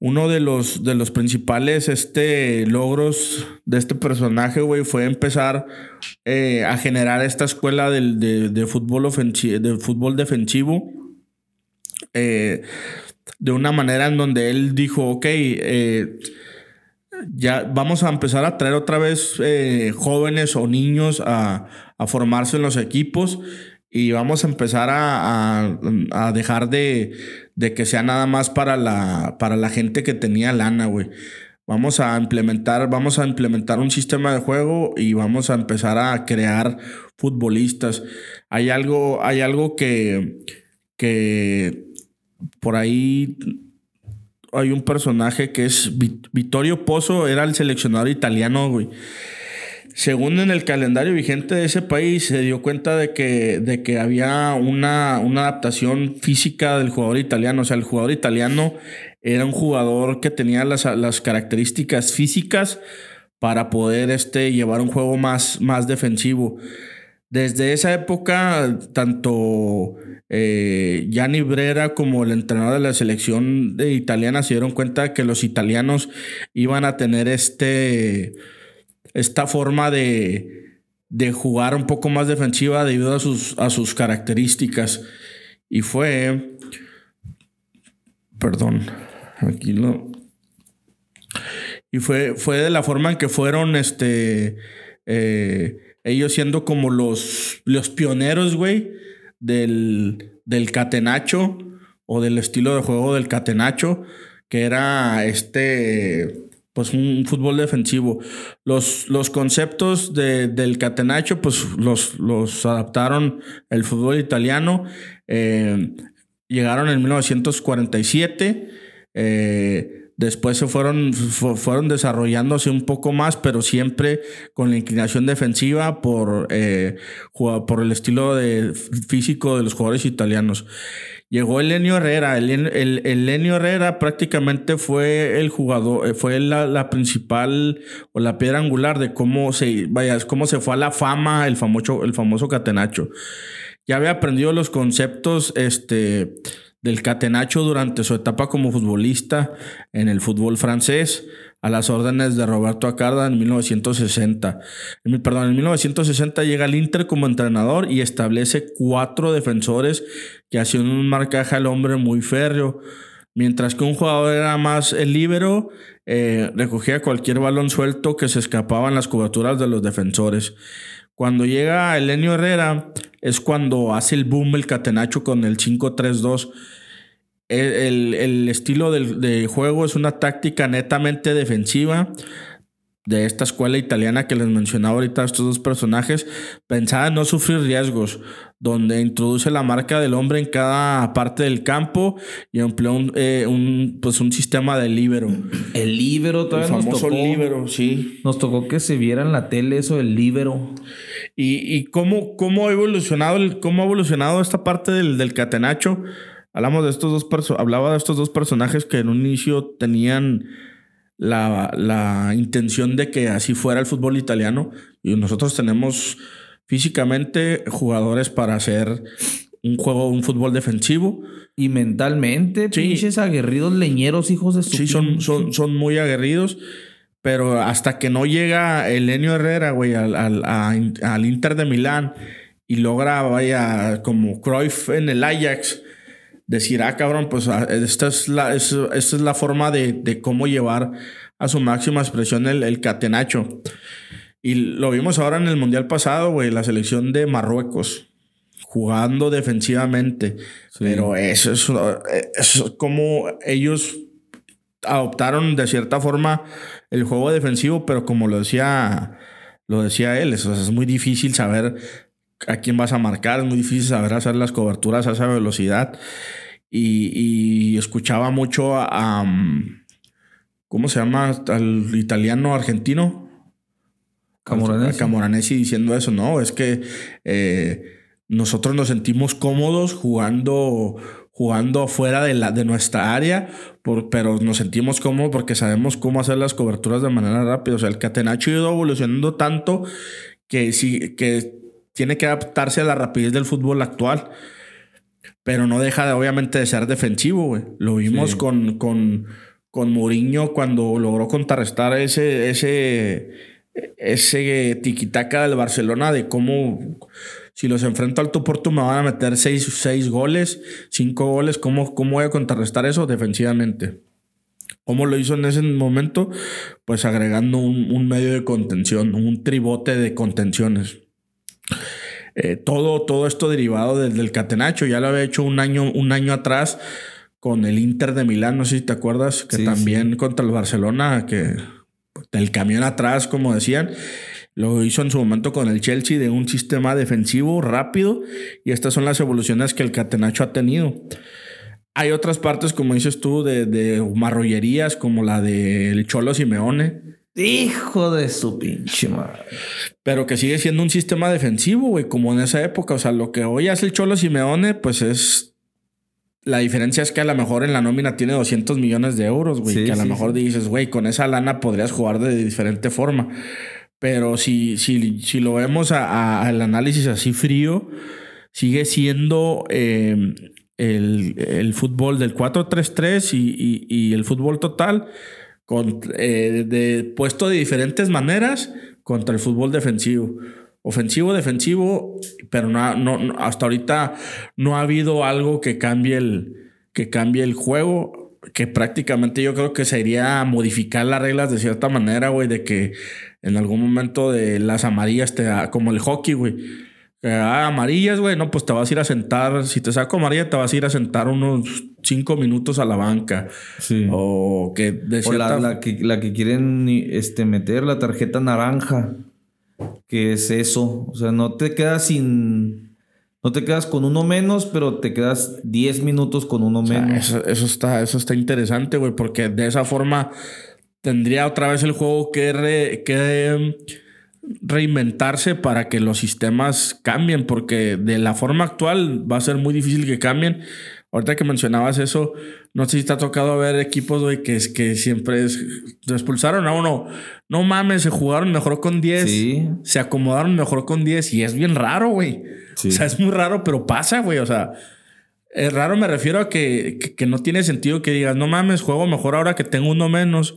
Uno de los, de los principales este, logros de este personaje, güey, fue empezar eh, a generar esta escuela de, fútbol de fútbol defensivo. Eh, de una manera en donde él dijo, ok, eh, ya vamos a empezar a traer otra vez jóvenes o niños a, a, formarse en los equipos y vamos a empezar a, dejar de, que sea nada más para la, para la gente que tenía lana, güey. Vamos a implementar, vamos a implementar un sistema de juego y vamos a empezar a crear futbolistas. Hay algo, hay algo que, que por ahí hay un personaje que es Vittorio Pozzo, era el seleccionador italiano, güey según en el calendario vigente de ese país, se dio cuenta de que, de que había una, una, adaptación física del jugador italiano. O sea, el jugador italiano era un jugador que tenía las, las características físicas para poder este, llevar un juego más, más defensivo. Desde esa época, tanto eh, Gianni Brera como el entrenador de la selección de italiana se dieron cuenta que los italianos iban a tener este esta forma de, de jugar un poco más defensiva debido a sus, a sus características. Y fue, perdón, aquí lo... Y fue, fue de la forma en que fueron, este, eh, ellos siendo como los, los pioneros, güey, del, del catenacho o del estilo de juego del catenacho, que era este, pues un fútbol defensivo. Los, los conceptos del catenacho, pues los, los adaptaron el fútbol italiano. Eh, llegaron en 1947. Eh, Después se fueron, fueron desarrollándose un poco más, pero siempre con la inclinación defensiva por, eh, por el estilo de, físico de los jugadores italianos. Llegó el Lenio Herrera. El, el, Herrera prácticamente fue el jugador, eh, fue la, principal o la piedra angular de cómo se, vaya, cómo se fue a la fama el famoso, el famoso Catenacho. Ya había aprendido los conceptos, este del Catenacho durante su etapa como futbolista en el fútbol francés a las órdenes de Roberto Acarda en 1960. En, perdón, en 1960 llega al Inter como entrenador y establece cuatro defensores que hacían un marcaje al hombre muy férreo. Mientras que un jugador era más el líbero, eh, recogía cualquier balón suelto que se escapaba en las coberturas de los defensores. Cuando llega Elenio Herrera, es cuando hace el boom el catenacho con el 5-3-2. El, estilo de juego es una táctica netamente defensiva de esta escuela italiana que les mencionaba ahorita estos dos personajes, pensada en no sufrir riesgos, donde introduce la marca del hombre en cada parte del campo y emplea un, eh, pues un sistema de líbero. El líbero todavía el famoso nos tocó. líbero, sí. Nos tocó que se viera en la tele eso del líbero. Y, y cómo, cómo, ha evolucionado el, cómo ha evolucionado esta parte del, del catenacho. Hablamos de estos dos hablaba de estos dos personajes que en un inicio tenían la, la, intención de que así fuera el fútbol italiano. Y nosotros tenemos físicamente jugadores para hacer un juego, un fútbol defensivo. Y mentalmente, pinches aguerridos leñeros, hijos de su Sí, son, son, son muy aguerridos. Pero hasta que no llega Elenio Herrera, güey, al, al, Inter de Milán y logra, vaya, como Cruyff en el Ajax, decir, ah, cabrón, pues ah, esta es la, esta es la forma de, de, cómo llevar a su máxima expresión el, el, catenacho. Y lo vimos ahora en el Mundial pasado, güey, la selección de Marruecos, jugando defensivamente. Pero eso es, eso es como ellos adoptaron de cierta forma el juego defensivo, pero como lo decía, lo decía él, es, es muy difícil saber a quién vas a marcar, es muy difícil saber hacer las coberturas a esa velocidad. Y, escuchaba mucho a, ¿cómo se llama? Al italiano argentino. Camoranesi. Camoranesi diciendo eso, no, es que eh, nosotros nos sentimos cómodos jugando jugando fuera de, la, de nuestra área, pero nos sentimos cómodos porque sabemos cómo hacer las coberturas de manera rápida. O sea, el Catenacho ha ido evolucionando tanto que, sí, que tiene que adaptarse a la rapidez del fútbol actual. Pero no deja de, obviamente de ser defensivo, güey. Lo vimos con, con, con Mourinho cuando logró contrarrestar ese, ese, ese tiquitaca del Barcelona de cómo si los enfrento al tú por tú me van a meter seis, goles, cinco goles. ¿Cómo, ¿Cómo voy a contrarrestar eso defensivamente? ¿Cómo lo hizo en ese momento? Pues agregando un, medio de contención, un tribote de contenciones. Eh, todo, todo esto derivado del, catenacho. Ya lo había hecho un año, un año atrás con el Inter de Milán, no sé si te acuerdas, que también contra el Barcelona, que del camión atrás, como decían. Lo hizo en su momento con el Chelsea de un sistema defensivo rápido y estas son las evoluciones que el Catenacho ha tenido. Hay otras partes, como dices tú, de, de marrollerías como la del Cholo Simeone. Hijo de su pinche madre. Pero que sigue siendo un sistema defensivo, güey, como en esa época. O sea, lo que hoy hace el Cholo Simeone, pues es. La diferencia es que a lo mejor en la nómina tiene 200 millones de euros, güey. que a lo mejor dices, güey, con esa lana podrías jugar de diferente forma. Pero si, si, si lo vemos al análisis así frío, sigue siendo em, el, fútbol del 4-3-3 y, el fútbol total eh, de, puesto de diferentes maneras contra el fútbol defensivo. Ofensivo, defensivo, pero no, no, hasta ahorita no ha habido algo que cambie el, que cambie el juego que prácticamente yo creo que sería modificar las reglas de cierta manera, güey, de que en algún momento de las amarillas te como el hockey, güey. Ah, amarillas, güey, no, pues te vas a ir a sentar, si te saco amarilla, te vas a ir a sentar unos cinco minutos a la banca. Sí. O que de cierta... la, que, la que quieren este, meter la tarjeta naranja, que es eso. O sea, no te quedas sin No te quedas con uno menos, pero te quedas 10 minutos con uno menos. Eso, eso, está, eso está interesante, güey, porque de esa forma tendría otra vez el juego que, que reinventarse para que los sistemas cambien, porque de la forma actual va a ser muy difícil que cambien. Ahorita que mencionabas eso, no sé si te ha tocado ver equipos, güey, que, que siempre es, expulsaron a uno. No mames, se jugaron mejor con 10. Se acomodaron mejor con 10 y es bien raro, güey. O sea, es muy raro, pero pasa, güey. O sea, es raro me refiero a que, que, no tiene sentido que digas, no mames, juego mejor ahora que tengo uno menos.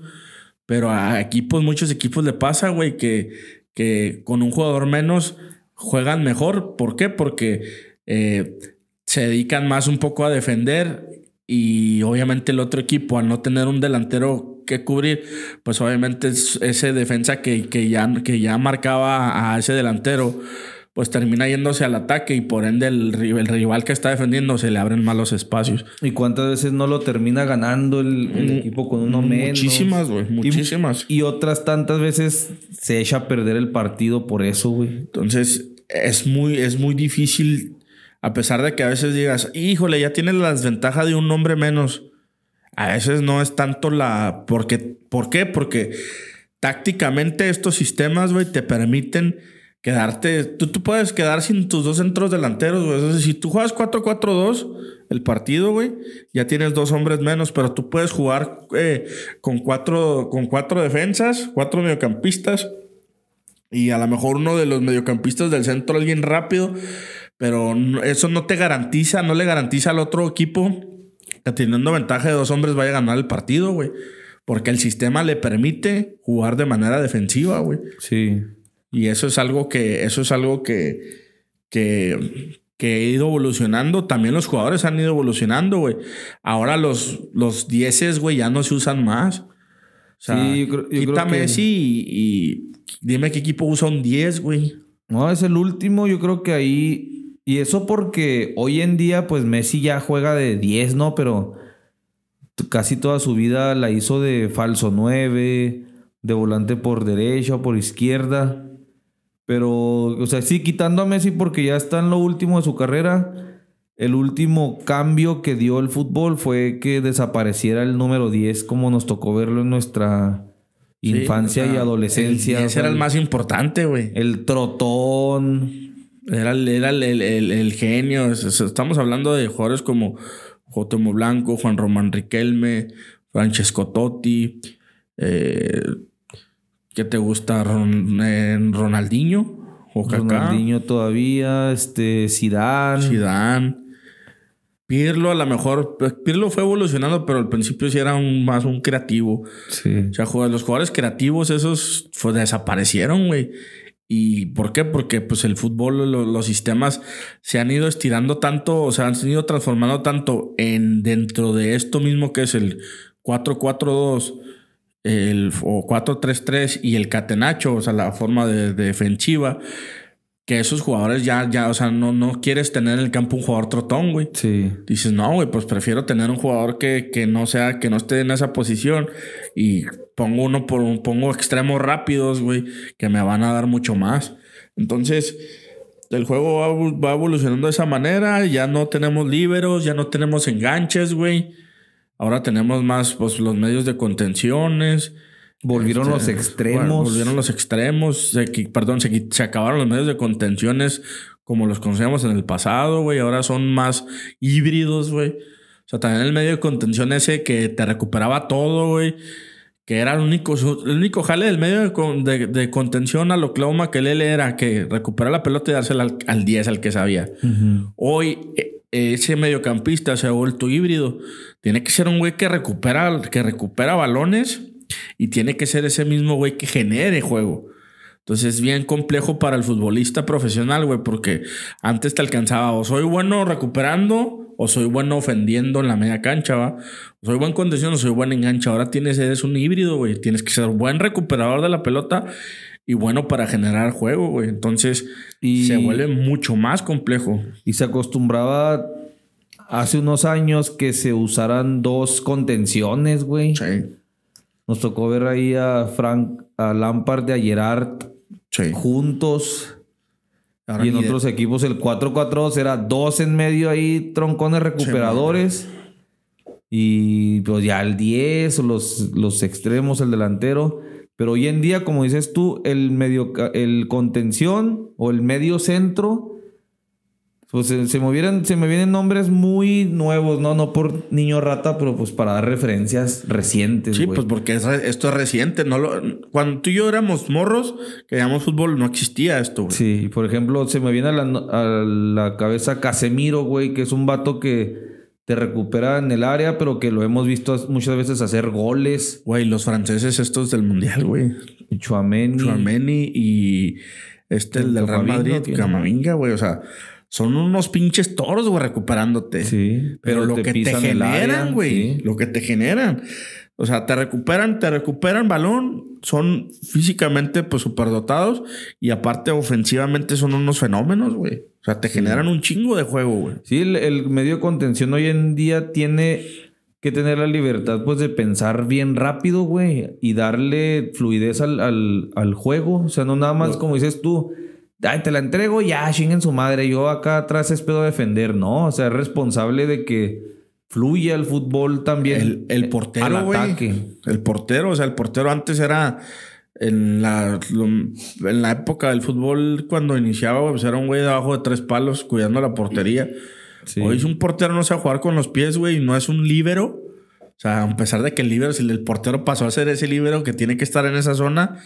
Pero a equipos, muchos equipos le pasa, güey, que, que con un jugador menos juegan mejor. ¿Por qué? Porque... Eh, se dedican más un poco a defender y obviamente el otro equipo al no tener un delantero que cubrir, pues obviamente ese defensa que, que, ya, que ya marcaba a ese delantero, pues termina yéndose al ataque y por ende el, rival que está defendiendo se le abren malos espacios. ¿Y cuántas veces no lo termina ganando el, equipo con uno menos? Muchísimas, güey, muchísimas. Y, y, otras tantas veces se echa a perder el partido por eso, güey. Entonces es muy, es muy difícil a pesar de que a veces digas, híjole, ya tienes la desventaja de un nombre menos. A veces no es tanto la. Porque, ¿Por qué? Porque tácticamente estos sistemas, güey, te permiten quedarte. Tú, tú puedes quedar sin tus dos centros delanteros, güey. si tú juegas 4-4-2, el partido, güey, ya tienes dos hombres menos, pero tú puedes jugar eh, con, cuatro, con cuatro defensas, cuatro mediocampistas. Y a lo mejor uno de los mediocampistas del centro, alguien rápido, pero eso no te garantiza, no le garantiza al otro equipo que teniendo ventaja de dos hombres vaya a ganar el partido, güey. Porque el sistema le permite jugar de manera defensiva, güey. Sí. Y eso es algo que, eso es algo que, que, que he ido evolucionando. También los jugadores han ido evolucionando, güey. Ahora los, los dieces, güey, ya no se usan más. O sea, sí, quita Messi y, dime qué equipo usa un 10, güey. No, es el último. Yo creo que ahí y eso porque hoy en día, pues Messi ya juega de 10, ¿no? Pero casi toda su vida la hizo de falso 9, de volante por derecha o por izquierda. Pero, o sea, sí, quitando a Messi porque ya está en lo último de su carrera. El último cambio que dio el fútbol fue que desapareciera el número 10, como nos tocó verlo en nuestra infancia y adolescencia. ese era el más importante, güey. El trotón. Era, el, genio. Estamos hablando de jugadores como Jotomo Blanco, Juan Román Riquelme, Francesco Totti. Eh, ¿Qué te gusta? Eh, Ronaldinho. Ronaldinho todavía. Este, Zidane. Zidane. Pirlo a lo mejor, pues, Pirlo fue evolucionando, pero al principio sí era un, más un creativo. Sí. O sea, los jugadores creativos esos fue, desaparecieron, güey. ¿Y por qué? Porque pues el fútbol, los sistemas se han ido estirando tanto, o sea, han ido transformando tanto en dentro de esto mismo que es el 4-4-2 el, o 4-3-3 y el catenacho, o sea, la forma de defensiva que esos jugadores ya, ya, o sea, no, no quieres tener en el campo un jugador trotón, güey. Sí. Dices, no, güey, pues prefiero tener un jugador que, que, no sea, que no esté en esa posición y pongo uno por un, pongo extremos rápidos, güey, que me van a dar mucho más. Entonces, el juego va, va evolucionando de esa manera, ya no tenemos líberos, ya no tenemos enganches, güey. Ahora tenemos más, pues, los medios de contenciones. Volvieron los este, extremos. volvieron los extremos. perdón, se, acabaron los medios de contenciones como los conocíamos en el pasado, güey. Ahora son más híbridos, güey. O sea, también el medio de contención ese que te recuperaba todo, güey. Que era el único, el único jale del medio de, contención a lo Clau que él era que recuperar la pelota y dársela al, 10, al que sabía. Hoy, e, ese mediocampista se ha vuelto híbrido. Tiene que ser un güey que recupera, que recupera balones y tiene que ser ese mismo güey que genere juego. Entonces es bien complejo para el futbolista profesional, güey, porque antes te alcanzaba o soy bueno recuperando o soy bueno ofendiendo en la media cancha, ¿va? Soy buen condición o soy buen engancha. Ahora tienes, eres un híbrido, güey. Tienes que ser buen recuperador de la pelota y bueno para generar juego, güey. Entonces se vuelve mucho más complejo. Y se acostumbraba hace unos años que se usaran dos contenciones, güey. Sí. Nos tocó ver ahí a Frank, a Lampard y a Gerard juntos. Ahora y en de- otros equipos el 4-4-2 era dos en medio ahí, troncones recuperadores. y pues ya el 10, o los, los extremos, el delantero. Pero hoy en día, como dices tú, el medio el contención o el medio centro. Pues se, se me, vieran- se me vienen nombres muy nuevos, ¿no? No por niño rata, pero pues para dar referencias recientes. Sí, pues porque es esto es reciente. No lo, cuando tú y yo éramos morros, que llamamos fútbol, no existía esto, güey. Sí, por ejemplo, se me viene a la, a la cabeza Casemiro, güey, que es un vato que te recupera en el área, pero que lo hemos visto as- muchas veces hacer goles. Güey, los franceses estos del mundial, güey. Chouameni. Chouameni y este, el del Real Madrid. Camavinga, güey. O sea, son unos pinches toros, güey, recuperándote. Sí, Pero, lo que te generan, güey. sí. Lo que te generan. O sea, te recuperan, te recuperan balón. Son físicamente, pues, superdotados. Y aparte, ofensivamente, son unos fenómenos, güey. O sea, te generan un chingo de juego, güey. Sí, el, el medio de contención hoy en día tiene que tener la libertad, pues, de pensar bien rápido, güey, y darle fluidez al, al, al juego. O sea, no nada más como dices tú, ay, te la entrego, ya, chinguen su madre, yo acá atrás espero defender. No, o sea, es responsable de que fluya el fútbol también. El, el portero, al ataque. El portero, o sea, el portero antes era en la, en la época del fútbol, cuando iniciaba, pues era un güey debajo de tres palos cuidando la portería. Sí. Hoy es un portero no sabe jugar con los pies, güey, y no es un líbero. O sea, a pesar de que el líbero, si el portero pasó a ser ese líbero que tiene que estar en esa zona,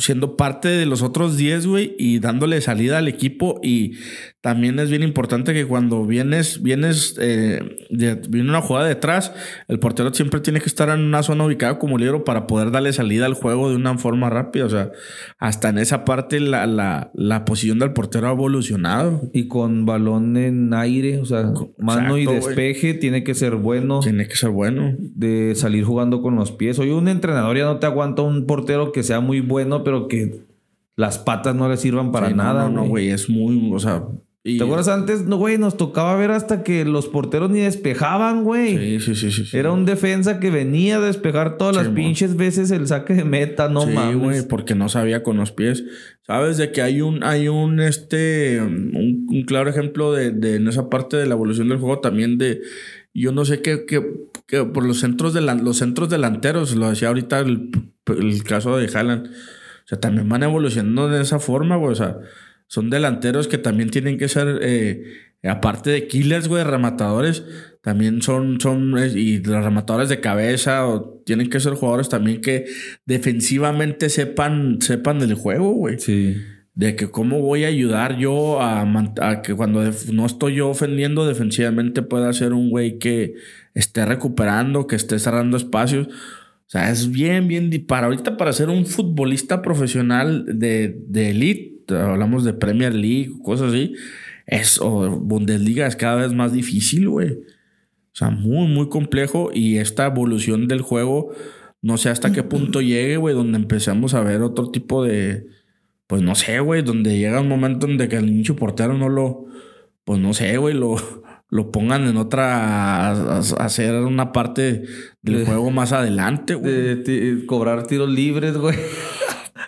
siendo parte de los otros 10, güey, y dándole salida al equipo. Y también es bien importante que cuando vienes, vienes, eh, de- viene una jugada detrás, el portero siempre tiene que estar en una zona ubicada como libro para poder darle salida al juego de una forma rápida. O sea, hasta en esa parte la, la, la posición del portero ha evolucionado. Y con balón en aire, o sea, mano y despeje tiene que ser bueno. Tiene que ser bueno. de salir jugando con los pies. Hoy un entrenador ya no te aguanta un portero que sea muy bueno, pero que las patas no le sirvan para Sí, nada. No, no, güey, es muy, o sea. y- ¿Te acuerdas antes? No, güey, nos tocaba ver hasta que los porteros ni despejaban, güey. Sí, sí, sí, sí. sí. Era un defensa que venía a despejar todas las Sí, pinches veces el saque de meta, no sí, mames. güey, porque no sabía con los pies. Sabes de que hay un, hay un, este, un, un claro ejemplo de, de en esa parte de la evolución del juego también de, yo no sé qué, qué, qué por los centros de los centros delanteros, lo decía ahorita el, el caso de Haaland. O sea, también van evolucionando de esa forma, güey. O sea, son delanteros que también tienen que ser, eh, aparte de killers, güey, rematadores, también son, son, y los rematadores de cabeza, o tienen que ser jugadores también que defensivamente sepan, sepan del juego, güey. Sí. De que cómo voy a ayudar yo a, a que cuando no estoy yo ofendiendo defensivamente pueda ser un güey que esté recuperando, que esté cerrando espacios. O sea, es bien, bien. Para ahorita, para ser un futbolista profesional de, de elite, hablamos de Premier League, cosas así, es, o Bundesliga es cada vez más difícil, güey. O sea, muy, muy complejo. Y esta evolución del juego, no sé hasta qué punto [clears throat] llegue, güey, donde empezamos a ver otro tipo de. Pues no sé, güey, donde llega un momento en que el nicho portero no lo. Pues no sé, güey, lo, lo pongan en otra. A, a- a hacer una parte del De- juego más adelante, güey. De cobrar tiros libres, güey.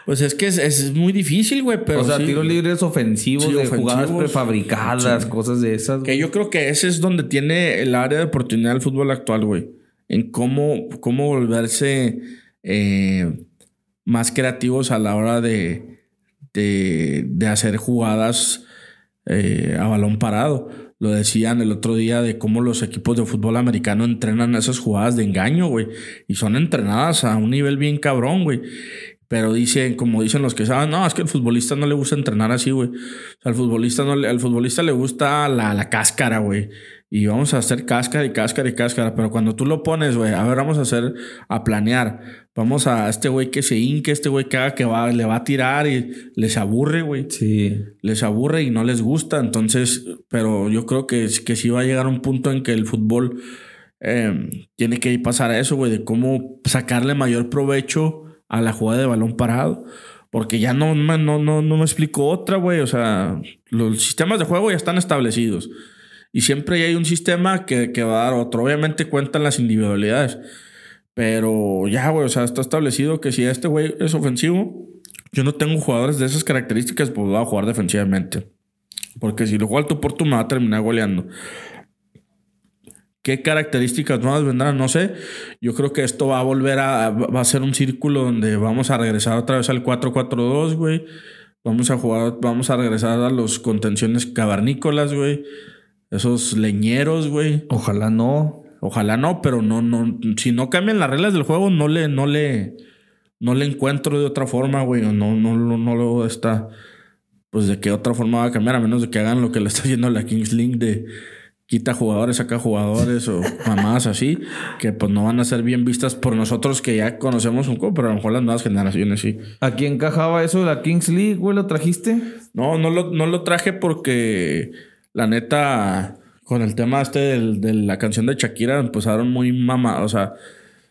Pues es que es, es muy difícil, güey, pero. o sea, sí. tiros libres ofensivos, Sí, de jugadas prefabricadas, Sí. cosas de esas. Que yo creo que ese es donde tiene el área de oportunidad del fútbol actual, güey. En cómo, cómo volverse eh, más creativos a la hora de, de, de hacer jugadas eh, a balón parado. Lo decían el otro día de cómo los equipos de fútbol americano entrenan esas jugadas de engaño, güey. Y son entrenadas a un nivel bien cabrón, güey. Pero dicen, como dicen los que saben, no, es que al futbolista no le gusta entrenar así, güey. O sea, al futbolista no le, al futbolista le gusta la, la cáscara, güey. Y vamos a hacer cáscara y cáscara y cáscara. Pero cuando tú lo pones, güey, a ver, vamos a hacer, a planear. Vamos a este güey que se hinque, este güey que haga que va, le va a tirar y les aburre, güey Sí. les aburre y no les gusta. Entonces, pero yo creo que, que sí va a llegar un punto en que el fútbol eh, tiene que pasar a eso, güey, de cómo sacarle mayor provecho a la jugada de balón parado. Porque ya no, no, no, no me explico otra, güey. O sea, los sistemas de juego ya están establecidos. Y siempre hay un sistema que, que va a dar otro. Obviamente cuentan las individualidades. Pero ya, güey, o sea, está establecido que si este güey es ofensivo, yo no tengo jugadores de esas características, pues voy a jugar defensivamente. Porque si lo juego al tú por tú me va a terminar goleando. ¿Qué características nuevas vendrán? No sé. Yo creo que esto va a volver a. Va a ser un círculo donde vamos a regresar otra vez al 4-4-2, güey. Vamos a jugar. Vamos a regresar a los contenciones cavernícolas, güey. Esos leñeros, güey. Ojalá no. Ojalá no, pero no, no. Si no cambian las reglas del juego, no le, no le. No le encuentro de otra forma, güey. No, no, no, no lo está. Pues de qué otra forma va a cambiar, a menos de que hagan lo que le está haciendo la Kings de quita jugadores, saca jugadores o mamás así, que pues no van a ser bien vistas por nosotros que ya conocemos un poco, pero a lo mejor las nuevas generaciones sí. ¿A quién encajaba eso de la Kings League, güey? ¿Lo trajiste? No, no lo, no lo traje porque la neta, con el tema este de la canción de Shakira, empezaron muy mamá, o sea,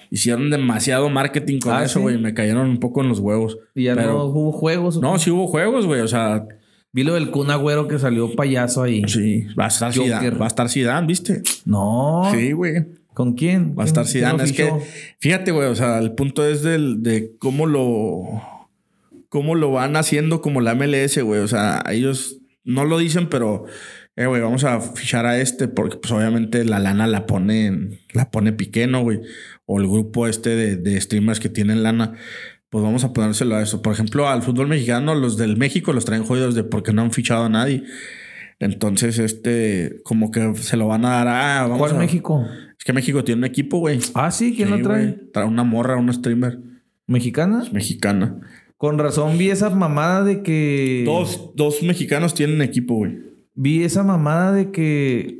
hicieron demasiado marketing con Ah, eso, ¿sí? güey, me cayeron un poco en los huevos. ¿Y ya Pero- no hubo juegos? No, sí hubo juegos, güey, o sea, Vi lo del Kun Agüero que salió payaso ahí. sí, va a estar Joker. Zidane, va a estar Zidane, ¿viste? No. Sí, güey. ¿Con quién? Va a estar ¿Quién- quién Zidane. Es que, fíjate, güey, o sea, el punto es del, de cómo lo, cómo lo van haciendo como la MLS, güey. O sea, ellos no lo dicen, pero, eh, güey, vamos a fichar a este porque, pues, obviamente la lana la pone, la pone Piqué, ¿no, güey? O el grupo este de, de streamers que tienen lana. Pues vamos a ponérselo a eso. Por ejemplo, al fútbol mexicano, los del México los traen jodidos de porque no han fichado a nadie. Entonces, este, como que se lo van a dar a. vamos ¿Cuál a- México? Es que México tiene un equipo, güey. Ah, sí, ¿quién Sí, lo trae? güey. Trae una morra, una streamer ¿Mexicana? mexicana. Con razón vi esa mamada de que. Dos, dos mexicanos tienen equipo, güey. Vi esa mamada de que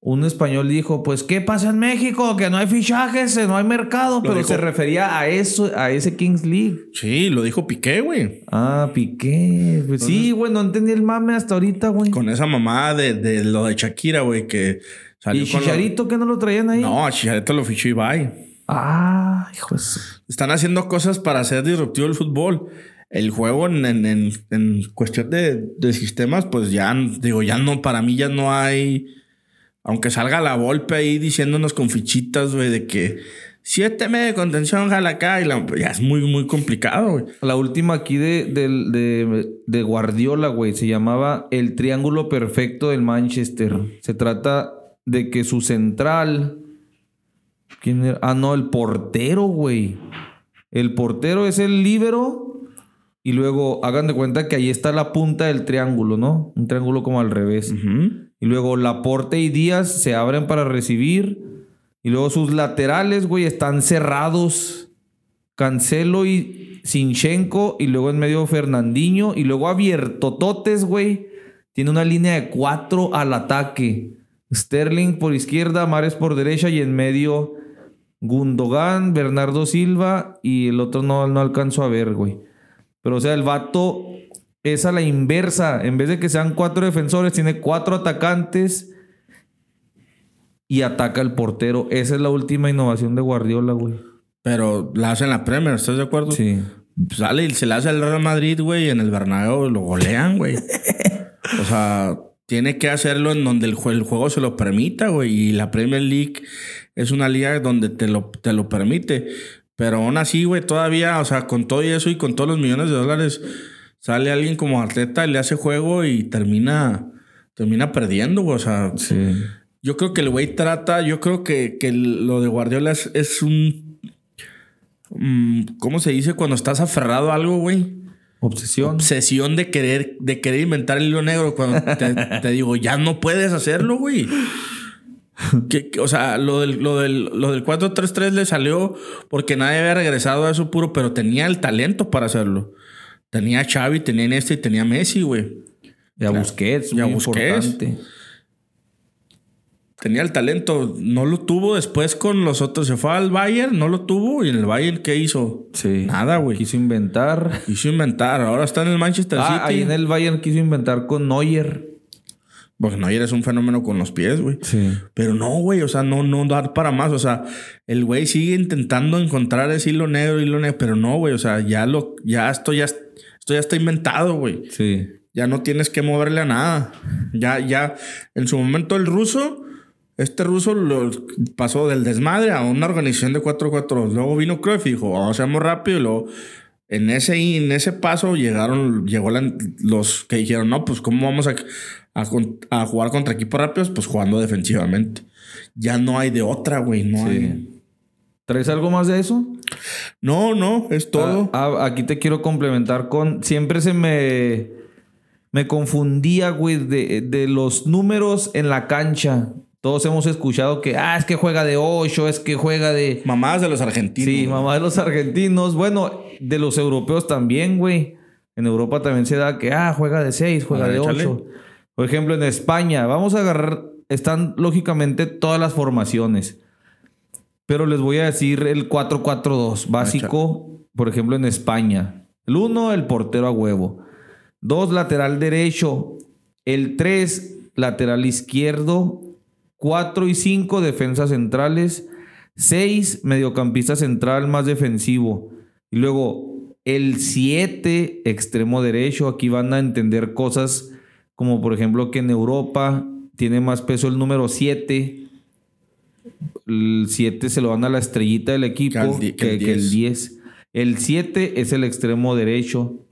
un español dijo: Pues, ¿qué pasa en México? Que no hay fichajes, no hay mercado. Pero dijo- se refería a eso, a ese Kings League. Sí, lo dijo Piqué, güey. Ah, Piqué. Pues sí, güey, no entendí el mame hasta ahorita, güey. Con esa mamada de, de lo de Shakira, güey, que salió ¿Y con lo- Chicharito que no lo traían ahí? No, a Chicharito lo fichó Ibai. Ah, hijo de Están haciendo cosas para hacer disruptivo el fútbol. El juego en, en- en- en cuestión de, de sistemas, pues ya, digo, ya no, para mí ya no hay. Aunque salga la Volpe ahí diciéndonos con fichitas, güey, de que siete meses de contención, jala acá, y la- ya es muy, muy complicado, güey. La última aquí de, de, de Guardiola, güey, se llamaba El Triángulo Perfecto del Manchester. Se trata de que su central. ¿Quién era? Ah, no, el portero, güey. El portero es el líbero. Y luego hagan de cuenta que ahí está la punta del triángulo, ¿no? Un triángulo como al revés. Y luego Laporte y Díaz se abren para recibir. Y luego sus laterales, güey, están cerrados. Cancelo y Sinchenko. Y luego en medio Fernandinho. Y luego abierto Totes, güey. Tiene una línea de cuatro al ataque. Sterling por izquierda, Mares por derecha. Y en medio Gundogan, Bernardo Silva. Y el otro no, no alcanzo a ver, güey. Pero o sea, el vato es a la inversa. En vez de que sean cuatro defensores, tiene cuatro atacantes y ataca al portero. Esa es la última innovación de Guardiola, güey. Pero la hacen la Premier, ¿estás de acuerdo? Sí. Sale y se la hace al Real Madrid, güey, y en el Bernabéu lo golean, güey. o sea, tiene que hacerlo en donde el, jue- el juego se lo permita, güey. Y la Premier League es una liga donde te lo, te lo permite. Pero aún así, güey, todavía, o sea, con todo eso y con todos los millones de dólares, sale alguien como Arteta, le hace juego y termina, termina perdiendo, güey. O sea, Sí. yo creo que el güey trata, yo creo que, que lo de Guardiola es, es un... mm, ¿Cómo se dice cuando estás aferrado a algo, güey? Obsesión. Obsesión de querer, de querer inventar el hilo negro. Cuando te, [laughs] te digo, ya no puedes hacerlo, güey. Que- que, o sea, lo del, lo del, lo del 4-3-3 le salió porque nadie había regresado a eso puro, pero tenía el talento para hacerlo. Tenía a Xavi, tenía a Néstor y tenía a Messi, güey. Y a Busquets, Y a muy Busquets. importante. Tenía el talento, no lo tuvo después con los otros. Se fue al Bayern, no lo tuvo. ¿Y en el Bayern qué hizo? Sí. Nada, güey. Quiso inventar. Quiso inventar. Ahora está en el Manchester Ah, ahí City. en el Bayern quiso inventar con Neuer. Porque Neuer es un fenómeno con los pies, güey. Sí. Pero no, güey, o sea, no, no dar para más. O sea, el güey sigue intentando encontrar ese hilo negro, hilo negro, pero no, güey. O sea, ya lo, ya esto ya, esto ya está inventado, güey. Sí. Ya no tienes que moverle a nada. Ya, ya, en su momento el ruso, este ruso lo pasó del desmadre a una organización de 4-4. Luego vino Cruyff y dijo, a hacerlo rápido. Y luego en ese, en ese paso llegaron, llegó los que dijeron, no, pues cómo vamos a, a, jugar contra equipos rápidos, pues jugando defensivamente. Ya no hay de otra, güey, no hay. ¿Traes algo más de eso? No, no, es todo. Ah, ah, aquí te quiero complementar con, siempre se me, me confundía, güey, de, de los números en la cancha. Todos hemos escuchado que, ah, es que juega de 8, es que juega de... Mamás de los argentinos. Sí, mamás de los argentinos. Bueno, de los europeos también, güey. En Europa también se da que, ah, juega de 6, juega de 8. Por ejemplo, en España, vamos a agarrar, están lógicamente todas las formaciones. Pero les voy a decir el 4-4-2 básico, por ejemplo, en España. El 1, el portero a huevo. 2, lateral derecho. El 3, lateral izquierdo. 4 y 5 defensas centrales, 6 mediocampista central más defensivo. Y luego el 7 extremo derecho. Aquí van a entender cosas como por ejemplo que en Europa tiene más peso el número 7. El 7 se lo van a la estrellita del equipo que, el 10. El 7 es el extremo derecho.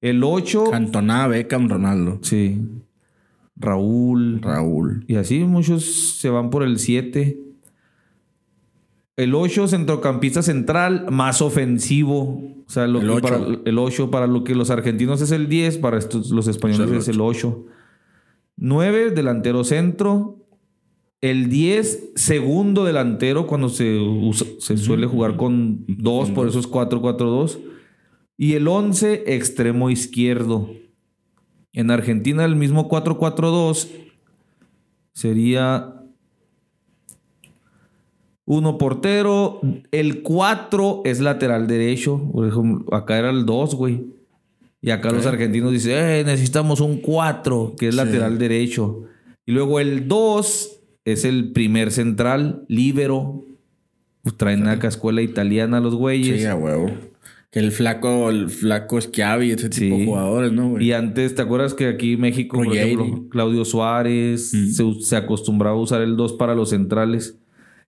El 8. Cantona, Beckham, Ronaldo. Sí. Raúl. Raúl. Y así muchos se van por el 7. El 8, centrocampista central, más ofensivo. O sea, lo el, 8. Para, el 8 para lo que los argentinos es el 10, para estos, los españoles es el 8. 9, delantero centro. El 10, segundo delantero, cuando se, se suele jugar con 2, por eso es 4-4-2. Y el 11, extremo izquierdo. En Argentina el mismo 4-4-2 sería uno portero, el 4 es lateral derecho, por ejemplo, acá era el 2, güey. Y acá los argentinos dicen, eh, necesitamos un 4, que es lateral derecho. Y luego el 2 es el primer central, líbero. Pues traen una cascuela italiana los güeyes. Sí, a huevo. Que el flaco, el flaco Schiavi, ese tipo de jugadores, ¿no? Y antes, ¿te acuerdas que aquí en México, por ejemplo, Claudio Suárez se, acostumbraba a usar el 2 para los centrales?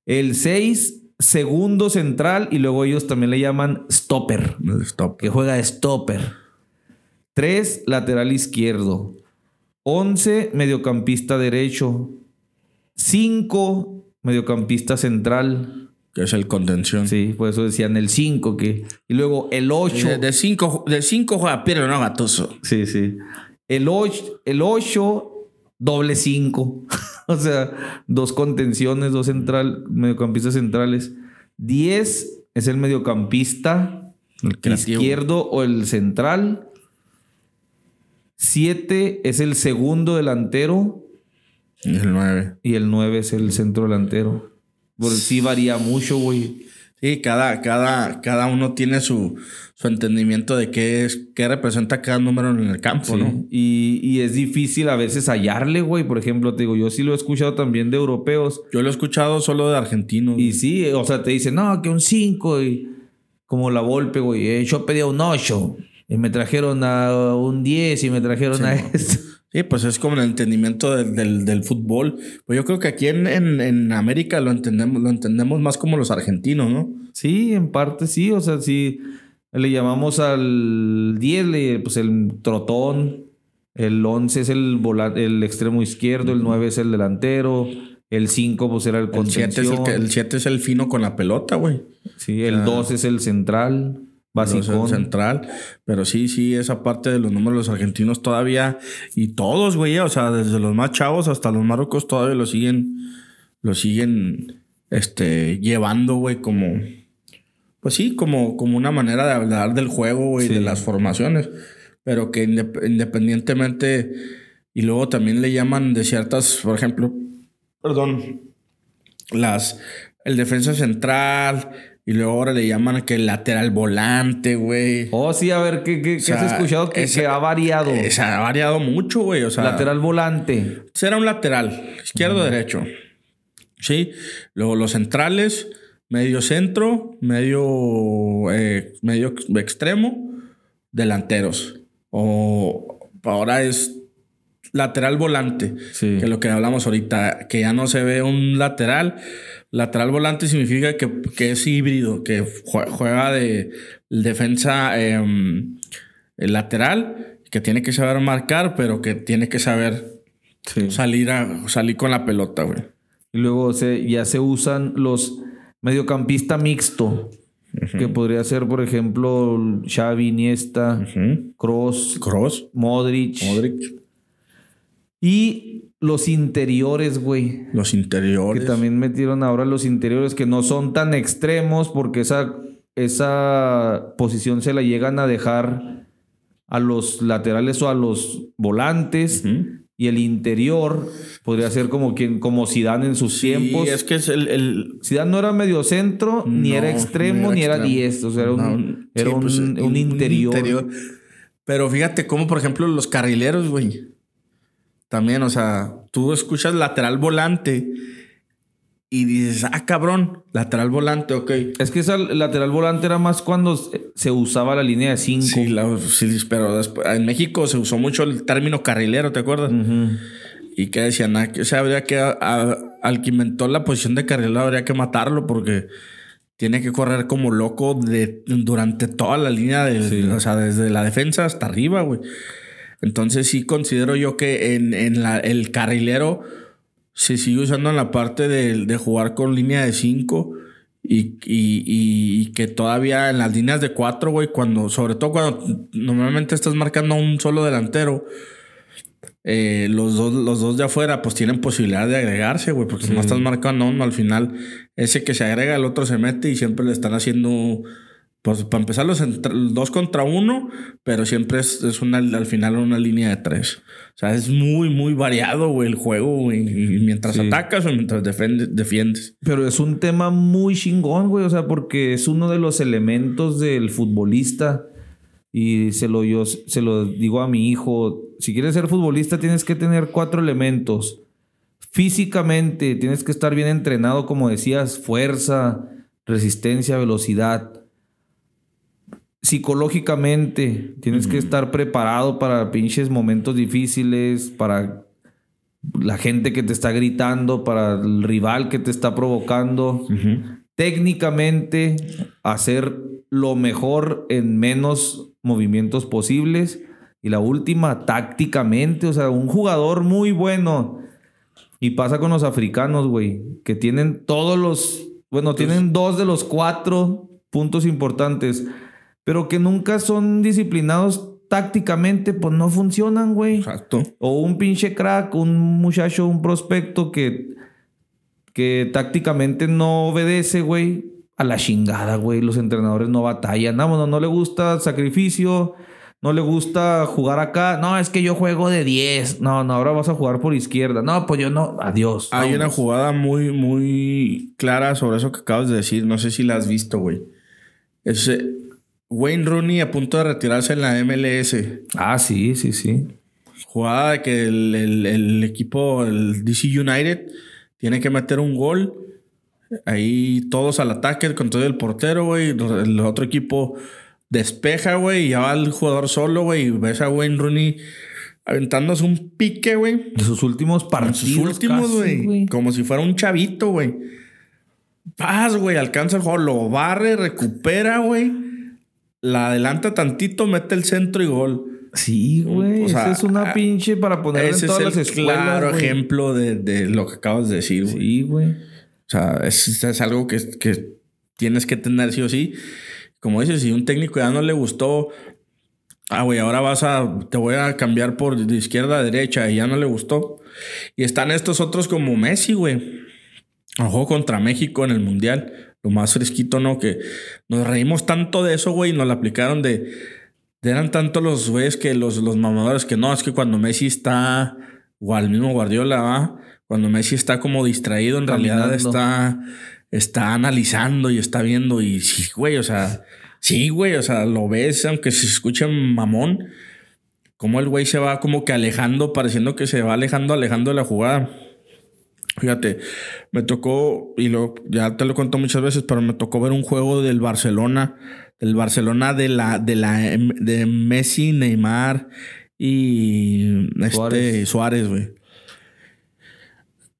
El 6, segundo central, y luego ellos también le llaman stopper. Que juega de stopper. 3, lateral izquierdo. 11, mediocampista derecho. 5, mediocampista central. Que es el contención. Sí, por eso decían el 5 que... Y luego el 8... De 5 de cinco juega Piero, no Gatoso. Sí, sí. El 8, el 8 doble 5. [laughs] o sea, dos contenciones, dos central, mediocampistas centrales. 10 es el mediocampista el izquierdo o el central. 7 es el segundo delantero. Y el 9. Y el 9 es el centro delantero. Porque sí varía mucho, güey. Sí, cada, cada, cada uno tiene su, su entendimiento de qué es, qué representa cada número en el campo, ¿no? Y, y, es difícil a veces hallarle, güey. Por ejemplo, te digo, yo sí lo he escuchado también de europeos. Yo lo he escuchado solo de argentinos. Y sí, o sea, te dicen, no, que un 5 y como la golpe, güey. Eh, yo pedía un 8 y me trajeron a un 10 y me trajeron a esto. Sí, pues es como el entendimiento del, del, fútbol. Pues yo creo que aquí en, en, América lo entendemos, lo entendemos más como los argentinos, ¿no? Sí, en parte sí. O sea, si le llamamos al 10, pues el trotón. El 11 es el, el extremo izquierdo, el 9 es el delantero. El 5 pues era el contención. El 7 es, el fino con la pelota, güey. Sí, el 2 es el central. Básico. central. Pero sí, sí, esa parte de los números de los argentinos todavía. Y todos, güey. O sea, desde los más chavos hasta los marrocos todavía lo siguen. Lo siguen. Este. Llevando, güey, como. Pues sí, como, como una manera de hablar del juego, y de las formaciones. Pero que independientemente. Y luego también le llaman de ciertas, por ejemplo. Perdón. Las. El defensa central y luego ahora le llaman que el lateral volante, güey. Oh, sí, a ver, ¿qué, qué, has escuchado que, se ha variado? Se ha variado mucho, güey. O sea, lateral volante. Será un lateral, izquierdo o derecho. Sí. Luego los centrales, medio centro, medio, eh, medio extremo, delanteros. O ahora es lateral volante, Sí. que es lo que hablamos ahorita, que ya no se ve un lateral. Lateral volante significa que, que es híbrido, que jue- juega de defensa el lateral, que tiene que saber marcar, pero que tiene que saber Sí. salir, a, salir con la pelota, güey. Y luego se, ya se usan los mediocampista mixto, que podría ser, por ejemplo, Xavi, Iniesta, Kroos, Cross, Modric. Modric, Y los interiores, güey. los Que interiores. también metieron ahora los interiores que no son tan extremos porque esa, esa posición se la llegan a dejar a los laterales o a los volantes. Y el interior podría ser como quien, como Zidane en sus tiempos. Y es que es el, el- Zidane no era medio centro, ni No, era extremo, ni era extremo. 10. O sea, era un, era sí, un, pues, un interior. Pero fíjate cómo, por ejemplo, los carrileros, güey. También, o sea, tú escuchas lateral volante y dices, ah, cabrón, lateral volante, ok. Es que esa lateral volante era más cuando se- usaba la línea de 5. Sí, la- sí, pero después- en México se usó mucho el término carrilero, ¿te acuerdas? Y que decían, ah, que, o sea, habría que, a- a- al que inventó la posición de carrilero, habría que matarlo porque tiene que correr como loco de, durante toda la línea, de, Sí. o sea, desde la defensa hasta arriba, güey. Entonces sí considero yo que en, en la- el carrilero se sigue usando en la parte de, de jugar con línea de 5 y, y- y- y que todavía en las líneas de 4, güey, cuando, sobre todo cuando normalmente estás marcando a un solo delantero, eh, los, dos, los dos de afuera pues tienen posibilidad de agregarse, güey, porque si no estás marcando a uno, al final ese que se agrega, el otro se mete y siempre le están haciendo, pues para empezar los dos contra uno, pero siempre es, es una, al final una línea de tres. O sea, es muy, muy variado, güey, el juego, güey, mientras Sí. atacas o mientras defende- defiendes. Pero es un tema muy chingón, güey. O sea, porque es uno de los elementos del futbolista. Y se lo, yo se lo digo a mi hijo. Si quieres ser futbolista, tienes que tener cuatro elementos. Físicamente, tienes que estar bien entrenado, como decías, fuerza, resistencia, velocidad. Psicológicamente, tienes que estar preparado para pinches momentos difíciles, para la gente que te está gritando, para el rival que te está provocando. Técnicamente, hacer lo mejor en menos movimientos posibles. Y la última, tácticamente, o sea, un jugador muy bueno. Y pasa con los africanos, güey, que tienen todos los, bueno, tienen dos de los cuatro puntos importantes, pero que nunca son disciplinados tácticamente, pues no funcionan, güey. Exacto. O un pinche crack, un muchacho, un prospecto que, que tácticamente no obedece, güey. A la chingada, güey. Los entrenadores no batallan. No, no, no le gusta sacrificio. No le gusta jugar acá. No, es que yo juego de 10. No, no, ahora vas a jugar por izquierda. No, pues yo no. Adiós. Hay una Vámonos. jugada muy, muy clara sobre eso que acabas de decir. No sé si la has visto, güey. Es eh, Wayne Rooney a punto de retirarse en la MLS. Ah, sí, sí, sí. Jugada de que el, el- el equipo, el DC United, tiene que meter un gol. Ahí todos al ataque con todo el portero, güey. El otro equipo despeja, güey. Y ya va el jugador solo, güey. Y ves a Wayne Rooney aventándose un pique, güey. De sus últimos En partidos. sus últimos, güey. Como si fuera un chavito, güey. Paz, güey. Alcanza el juego, lo barre, recupera, güey. La adelanta tantito, mete el centro y gol. Sí, güey. O sea, Esa es una pinche para poner en todas es las el escuelas. claro ejemplo de, de lo que acabas de decir, güey. Sí, güey. O sea, es, es algo que, que tienes que tener sí o sí. Como dices, si un técnico ya no le gustó, ah, güey, ahora vas a, te voy a cambiar por de izquierda a derecha y ya no le gustó. Y están estos otros como Messi, güey. Ojo contra México en el Mundial. Lo más fresquito, ¿no? Que nos reímos tanto de eso, güey, y nos lo aplicaron de... de eran tanto los güeyes que los, los mamadores que no, es que cuando Messi está, o al mismo Guardiola, ¿va? cuando Messi está como distraído, en realidad está, está analizando y está viendo. Y sí, güey, o sea, sí, güey, o sea, lo ves, aunque se escuche mamón, como el güey se va como que alejando, pareciendo que se va alejando, alejando de la jugada. Fíjate, me tocó, y lo, ya te lo conto muchas veces, pero me tocó ver un juego del Barcelona, del Barcelona de la, de la de Messi, Neymar y este Suárez. Suárez, güey.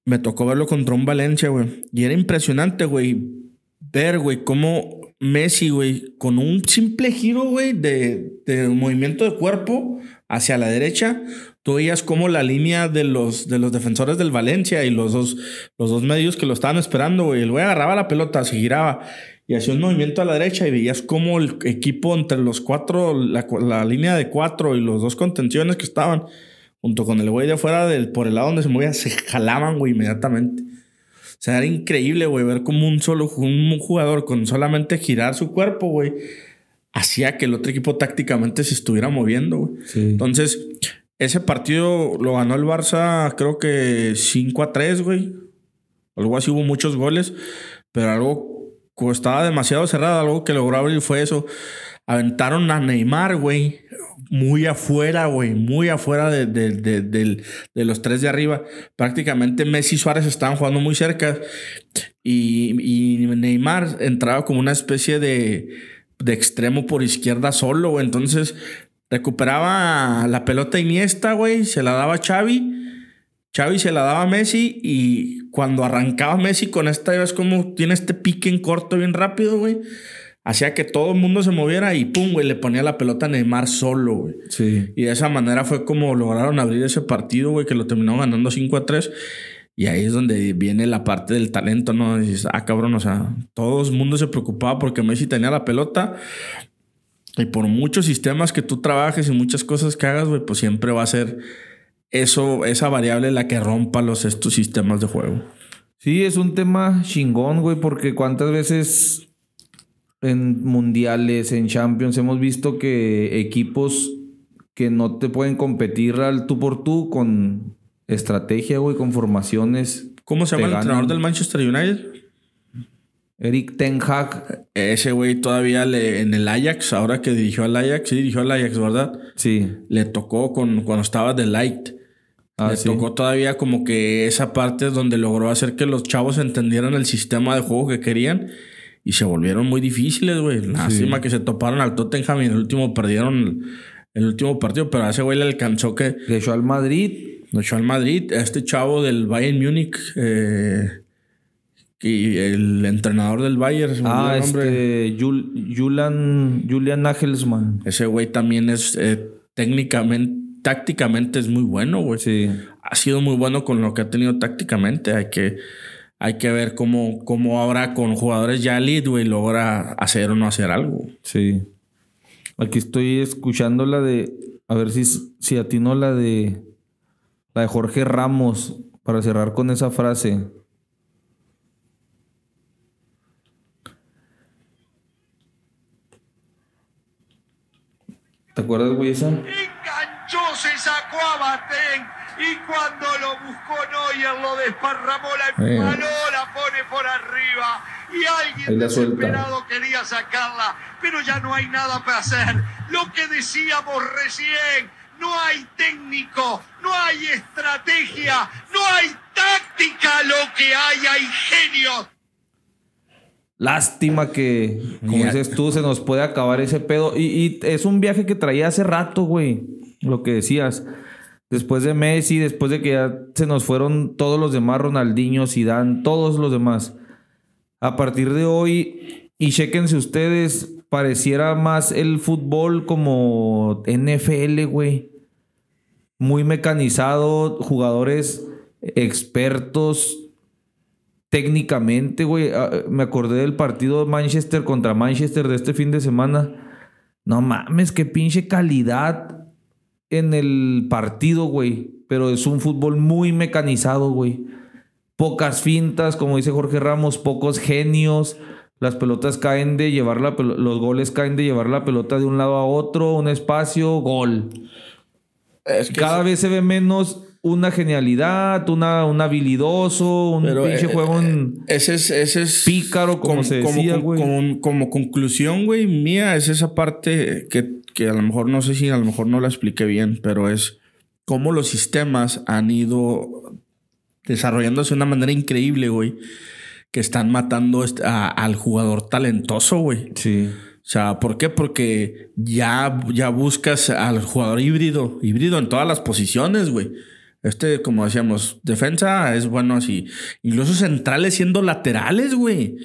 Me tocó verlo contra un Valencia, güey. Y era impresionante, güey, ver, güey, cómo Messi, güey, con un simple giro, güey, de, de movimiento de cuerpo hacia la derecha, tú veías cómo la línea de los, de los defensores del Valencia y los dos, los dos medios que lo estaban esperando, güey, el güey agarraba la pelota, se giraba y hacía un movimiento a la derecha y veías cómo el equipo entre los cuatro, la, la línea de cuatro y los dos contenciones que estaban, junto con el güey de afuera del, por el lado donde se movía, se jalaban, güey, inmediatamente. O sea, era increíble, güey, ver como un solo un jugador con solamente girar su cuerpo, güey, hacía que el otro equipo tácticamente se estuviera moviendo, güey. Sí. Entonces, ese partido lo ganó el Barça, creo que 5 a 3, güey. Algo así hubo muchos goles, pero algo estaba demasiado cerrado. Algo que logró abrir fue eso. Aventaron a Neymar, güey, muy afuera, güey, muy afuera de, de- de- de los tres de arriba. Prácticamente Messi y Suárez estaban jugando muy cerca y, y Neymar entraba como una especie de, de extremo por izquierda solo, güey. Entonces recuperaba la pelota Iniesta, güey, se la daba a Xavi. Xavi se la daba a Messi y cuando arrancaba Messi con esta, ves como tiene este pique en corto bien rápido, güey. Hacía que todo el mundo se moviera y pum, güey, le ponía la pelota a Neymar solo, güey. Sí. Y de esa manera fue como lograron abrir ese partido, güey, que lo terminaron ganando 5 a 3. Y ahí es donde viene la parte del talento, ¿no? dices, ah, cabrón, o sea, todo el mundo se preocupaba porque Messi tenía la pelota. Y por muchos sistemas que tú trabajes y muchas cosas que hagas, güey, pues siempre va a ser eso, esa variable la que rompa los estos sistemas de juego. Sí, es un tema chingón, güey, porque cuántas veces en mundiales, en Champions, hemos visto que equipos que no te pueden competir al tú por tú con estrategia, güey, con formaciones. ¿Cómo se llama el entrenador del Manchester United? Eric Ten Hag, Ese güey todavía le, en el Ajax, ahora que dirigió al Ajax, sí dirigió al Ajax, ¿verdad? sí. Le tocó con, cuando estaba de Light. Ah, le sí. tocó todavía como que esa parte donde logró hacer que los chavos entendieran el sistema de juego que querían y se volvieron muy difíciles, güey. Lástima que se toparon al Tottenham y en el último perdieron el último partido, pero a ese güey le alcanzó que Le echó al Madrid. lo echó al Madrid. A este chavo del Bayern Múnich, eh, y el entrenador del Bayern, Ah, este. Jul- Julian, Julian Nagelsmann. Ese güey también es eh, técnicamente, tácticamente es muy bueno, güey. Sí. ha sido muy bueno con lo que ha tenido tácticamente. Hay que, hay que ver cómo, cómo ahora con jugadores ya elite, güey, logra hacer o no hacer algo. Sí. Aquí estoy escuchando la de. A ver si, si atino la de. La de Jorge Ramos. Para cerrar con esa frase. ¿Te acuerdas, güey, esa? Enganchó, se sacó a Batén y cuando lo buscó Neuer lo desparramó, la Eh. la pone por arriba y alguien desesperado quería sacarla, pero ya no hay nada para hacer. Lo que decíamos recién, no hay técnico, no hay estrategia, no hay táctica, lo que hay hay genios. Lástima que, como Mira. dices tú, se nos puede acabar ese pedo. Y, y es un viaje que traía hace rato, güey. Lo que decías. Después de Messi, después de que ya se nos fueron todos los demás, Ronaldinho, Zidane, todos los demás. A partir de hoy, y chéquense ustedes, pareciera más el fútbol como NFL, güey. Muy mecanizado, jugadores expertos, técnicamente, güey. ah, Me acordé del partido de Manchester contra Manchester de este fin de semana. No mames, qué pinche calidad en el partido, güey. Pero es un fútbol muy mecanizado, güey. Pocas fintas, como dice Jorge Ramos, pocos genios. Las pelotas caen de llevar la pelo- los goles caen de llevar la pelota de un lado a otro, un espacio, gol. Es que Cada vez se ve menos una genialidad, una, un habilidoso, un Pero, pinche eh, juego en... ese es, ese es Pícaro, como se decía, como, güey. como- como conclusión, güey, mía, es esa parte que, que a lo mejor no sé si a lo mejor no la expliqué bien, pero es cómo los sistemas han ido desarrollándose de una manera increíble, güey, que están matando a- al jugador talentoso, güey. Sí. O sea, ¿por qué? Porque ya, ya buscas al jugador híbrido, híbrido en todas las posiciones, güey. Este, como decíamos, defensa es bueno así. Incluso centrales siendo laterales, güey.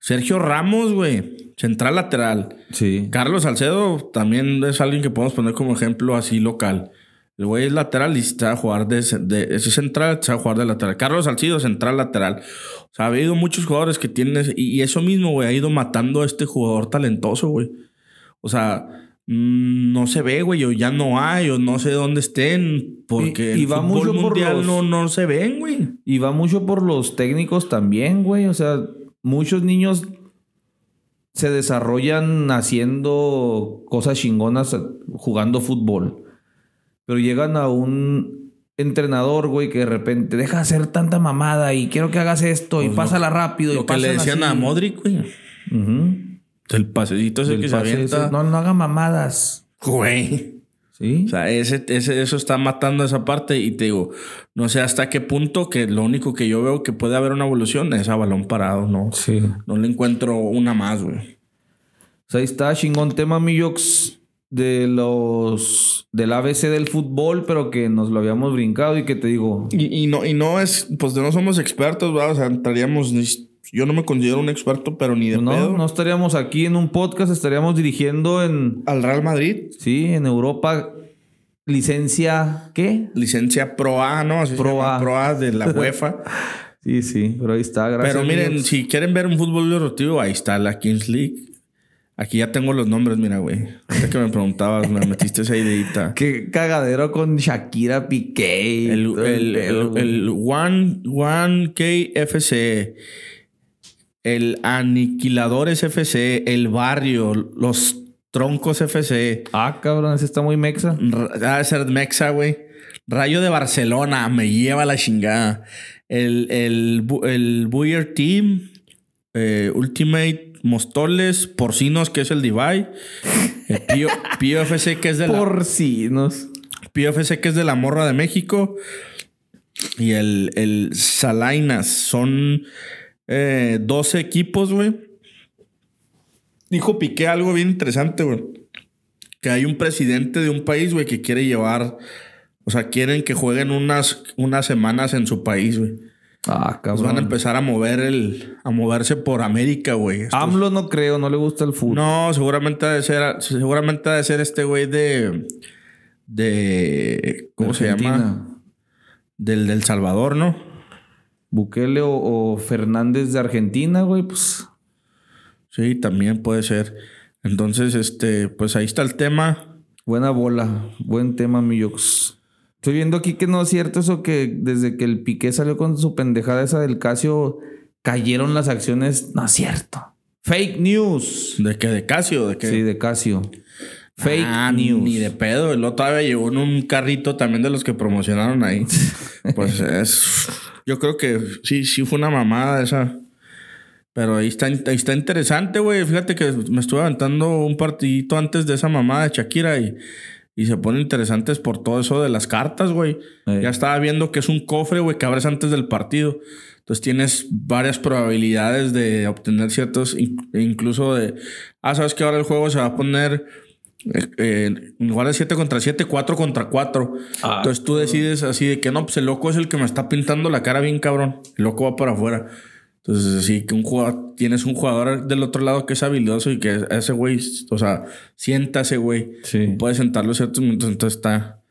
Sergio Ramos, güey. Central lateral. Sí. Carlos Salcedo también es alguien que podemos poner como ejemplo así local. El güey es lateral y está a jugar de, de ese central, está a jugar de lateral. Carlos Salcido, central lateral. O sea, ha habido muchos jugadores que tienen. Y, y eso mismo, güey, ha ido matando a este jugador talentoso, güey. O sea, no se ve, güey, o ya no hay, o no sé dónde estén, porque Y- y el va fútbol mucho por mundial los- no, no se ven, güey. Y va mucho por los técnicos también, güey. O sea, muchos niños se desarrollan haciendo cosas chingonas jugando fútbol. Pero llegan a un entrenador, güey, que de repente deja de hacer tanta mamada y quiero que hagas esto y Pues lo- pásala rápido. y Lo que le decían así. a Modric, güey. El pasecito ese Del que se pase avienta. ese, No, no haga mamadas. Güey. ¿Sí? O sea, ese, ese, eso está matando esa parte y te digo, no sé hasta qué punto que lo único que yo veo que puede haber una evolución es a balón parado, ¿no? sí. No le encuentro una más, güey. O sea, ahí está chingón tema, Millox, de los del ABC del fútbol, pero que nos lo habíamos brincado y que te digo, Y, y no, y no es, pues no somos expertos, ¿verdad? O sea, entraríamos, ni- yo no me considero un experto, pero ni de no, pedo. no estaríamos aquí en un podcast, estaríamos dirigiendo en, Al Real Madrid, sí, en Europa, licencia, ¿qué? licencia Pro A, ¿no? Así Pro A. Pro A de la [laughs] UEFA. Sí, sí, pero ahí está, gracias. pero miren, si quieren ver un fútbol deportivo, ahí está la Kings League. Aquí ya tengo los nombres, mira, güey. Ahorita que me preguntabas, me metiste esa ideita. [laughs] Qué cagadero con Shakira Piqué. El, el, el, güey. el One, One KFC, el Aniquiladores FC, el Barrio, los Troncos FC, Ah, cabrón, ese está muy mexa. de ser Mexa, güey. Rayo de Barcelona, me lleva la chingada. El, el, el Buyer Team, eh, Ultimate Mostoles, Porcinos, que es el Divide. El Pío, [laughs] Pío FC, que es de la, Porcinos. PFC que es de la Morra de México. Y el, el Salainas. Son eh, 12 equipos, güey. Dijo Piqué algo bien interesante, güey. Que hay un presidente de un país, güey, que quiere llevar... O sea, quieren que jueguen unas, unas semanas en su país, güey. Ah, Pues cabrón. van a empezar a mover el... A moverse por América, güey. Estos- AMLO no creo, no le gusta el fútbol. no, seguramente ha de ser, seguramente ha de ser este güey de, de, ¿cómo se llama? Del del Salvador, ¿no? Bukele o, o Fernández de Argentina, güey, pues. Sí, también puede ser. Entonces, este, pues ahí está el tema. Buena bola, buen tema, Millox. Estoy viendo aquí que no es cierto eso que desde que el Piqué salió con su pendejada esa del Casio, cayeron las acciones. No es cierto. Fake news. ¿De qué? ¿De Casio? ¿De qué? Sí, de Casio. Fake Ah, news. Ni de pedo. El otro todavía llegó en un carrito también de los que promocionaron ahí. [laughs] pues es. Yo creo que sí, sí fue una mamada esa. Pero ahí está, ahí está interesante, güey. Fíjate que me estuve aventando un partidito antes de esa mamada de Shakira y, y se ponen interesantes por todo eso de las cartas, güey. Ey. Ya estaba viendo que es un cofre, güey, que abres antes del partido. Entonces tienes varias probabilidades de obtener ciertos, in- incluso de, ah, sabes que ahora el juego se va a poner eh, en lugar de 7 contra 7, 4 contra 4. Ah. Entonces tú decides así de que no, pues el loco es el que me está pintando la cara bien cabrón. El loco va para afuera. Entonces, así que un jugador, tienes un jugador del otro lado que es habilidoso y que ese güey, o sea, sienta a ese güey. Sí. Puede sentarlo ciertos minutos. Entonces está,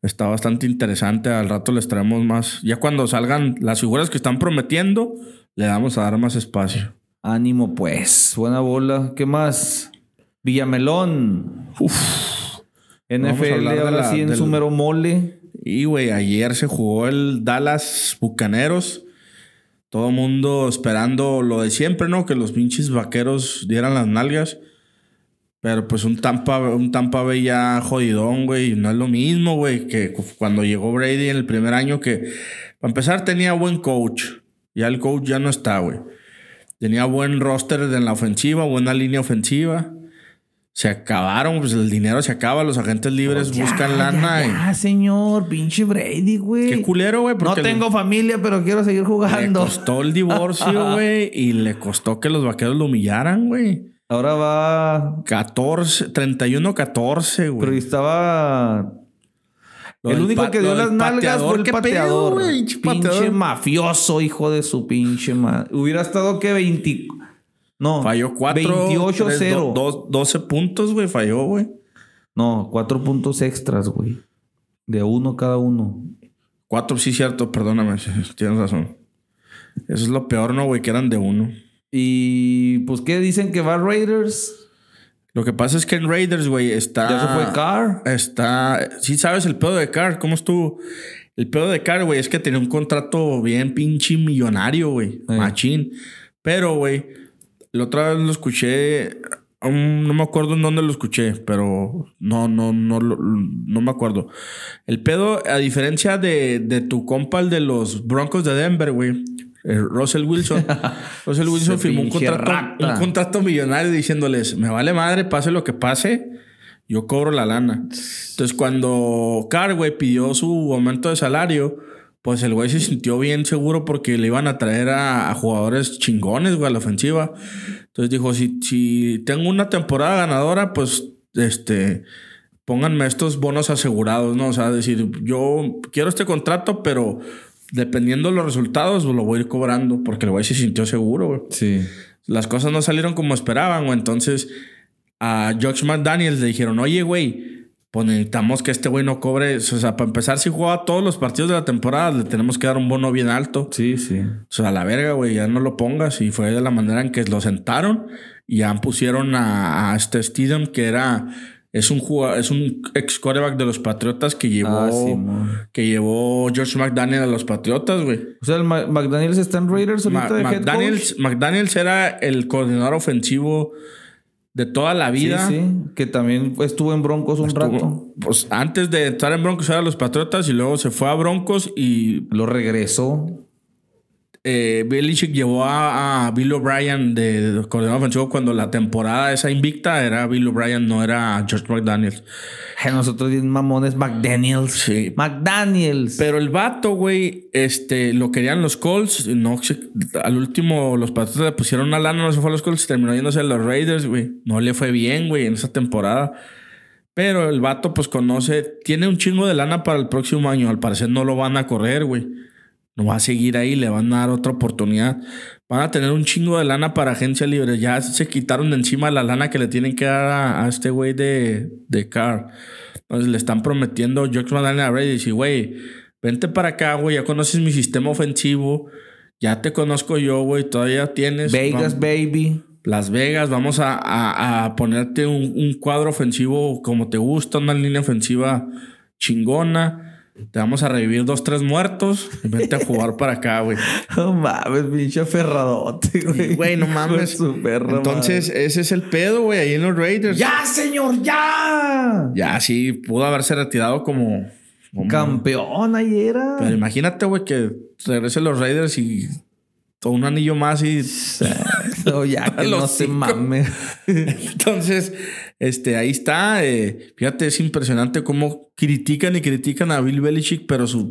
está bastante interesante. Al rato les traemos más. Ya cuando salgan las figuras que están prometiendo, le vamos a dar más espacio. Ánimo, pues. Buena bola. ¿Qué más? Villamelón. NFL ahora sí en su mero mole. Y, güey, ayer se jugó el Dallas Bucaneros. Todo mundo esperando lo de siempre, ¿no? Que los pinches vaqueros dieran las nalgas. Pero pues un Tampa, un Tampa Bay ya jodidón, güey. No es lo mismo, güey, que cu- cuando llegó Brady en el primer año que... Para empezar tenía buen coach. Ya el coach ya no está, güey. Tenía buen roster en la ofensiva, buena línea ofensiva. Se acabaron, pues el dinero se acaba, los agentes libres buscan lana. y- Ah, señor, pinche Brady, güey. Qué culero, güey. No tengo familia, pero quiero seguir Le jugando. costó el divorcio, [laughs] güey. y le costó que los vaqueros lo humillaran, güey. Ahora va. 14, 31-14, güey. Pero estaba. Lo el único que dio las nalgas fue el ¿qué pedo, pateador. güey? Pinche pinche pateador. mafioso, hijo de su pinche madre. Hubiera estado que 20. No. Falló 4. 28-0. 12 puntos, güey. Falló, güey. No, cuatro puntos extras, güey. De uno cada uno. 4, sí, cierto. Perdóname. Tienes razón. Eso es lo peor, ¿no, güey? Que eran de uno. Y pues, ¿qué dicen que va Raiders? Lo que pasa es que en Raiders, güey, está. Ya se fue Carr. Está. Sí, sabes el pedo de Carr. ¿Cómo estuvo? El pedo de Carr, güey, es que tenía un contrato bien pinche millonario, güey. Machín. Pero, güey, la otra vez lo escuché. um, no me acuerdo en dónde lo escuché, pero no, no, no, lo- no me acuerdo. El pedo, a diferencia de, de tu compa, el de los Broncos de Denver, güey. eh, Russell Wilson. [laughs] Russell Wilson firmó un contrato, rata. un contrato millonario diciéndoles: Me vale madre, pase lo que pase, yo cobro la lana. Entonces, cuando Carr, güey, pidió su aumento de salario, pues el güey se sintió bien seguro porque le iban a traer a, a jugadores chingones, güey, a la ofensiva. Entonces dijo: si, si tengo una temporada ganadora, pues este. Pónganme estos bonos asegurados, ¿no? O sea, decir, yo quiero este contrato, pero dependiendo de los resultados, pues, lo voy a ir cobrando porque el güey se sintió seguro, güey Sí. las cosas no salieron como esperaban, güey. Entonces a Josh McDaniels le dijeron, oye, güey, pues necesitamos que este güey no cobre. O sea, para empezar, si juega todos los partidos de la temporada, le tenemos que dar un bono bien alto. Sí, sí. O sea, a la verga, güey, ya no lo pongas. Y fue de la manera en que lo sentaron y ya pusieron a, a este Steedham, que era. Es un jugador, es un ex quarterback de los Patriotas que llevó, Ah, que llevó George McDaniel a los Patriotas, güey. O sea, el Ma- McDaniels está en Raiders Ma- ahorita de head McDaniels, McDaniels era el coordinador ofensivo de toda la vida. Sí, sí. Que también estuvo en Broncos un rato. Pues antes de estar en Broncos era los Patriotas y luego se fue a Broncos y Lo regresó. Eh, Belichick llevó a, a Bill O'Brien de, de ofensivo cuando la temporada esa invicta era Bill O'Brien, no era George McDaniels. Ay, nosotros bien mamones, McDaniels. Sí. McDaniels. Pero el vato, güey, este, lo querían los Colts. No, al último, los Patriotas le pusieron una lana, no se fue a los Colts, terminó yéndose a los Raiders, güey. No le fue bien, güey, en esa temporada. Pero el vato, pues conoce, tiene un chingo de lana para el próximo año. Al parecer no lo van a correr, güey. No va a seguir ahí, le van a dar otra oportunidad. Van a tener un chingo de lana para agencia libre. Ya se quitaron de encima la lana que le tienen que dar a, a este güey de, de Carr. Entonces le están prometiendo George McDaniel a Brady. Dice, güey, vente para acá, güey. Ya conoces mi sistema ofensivo. Ya te conozco yo, güey. Todavía tienes. Vegas, baby. Las Vegas, vamos a, a- a ponerte un, un cuadro ofensivo como te gusta, una línea ofensiva chingona. Te vamos a revivir dos, tres muertos y vente a jugar para acá, güey. [laughs] No mames, pinche aferradote, güey. Güey, no mames. perra Entonces, ese es el pedo, güey, ahí en los Raiders. ¡Ya, señor! ¡Ya! Ya, sí, pudo haberse retirado como. como- Campeón ahí era. Pero imagínate, güey, que regresen los Raiders y todo un anillo más y No, [laughs] ya que no se mame. [laughs] Entonces, este, ahí está. eh, fíjate, es impresionante cómo critican y critican a Bill Belichick, pero su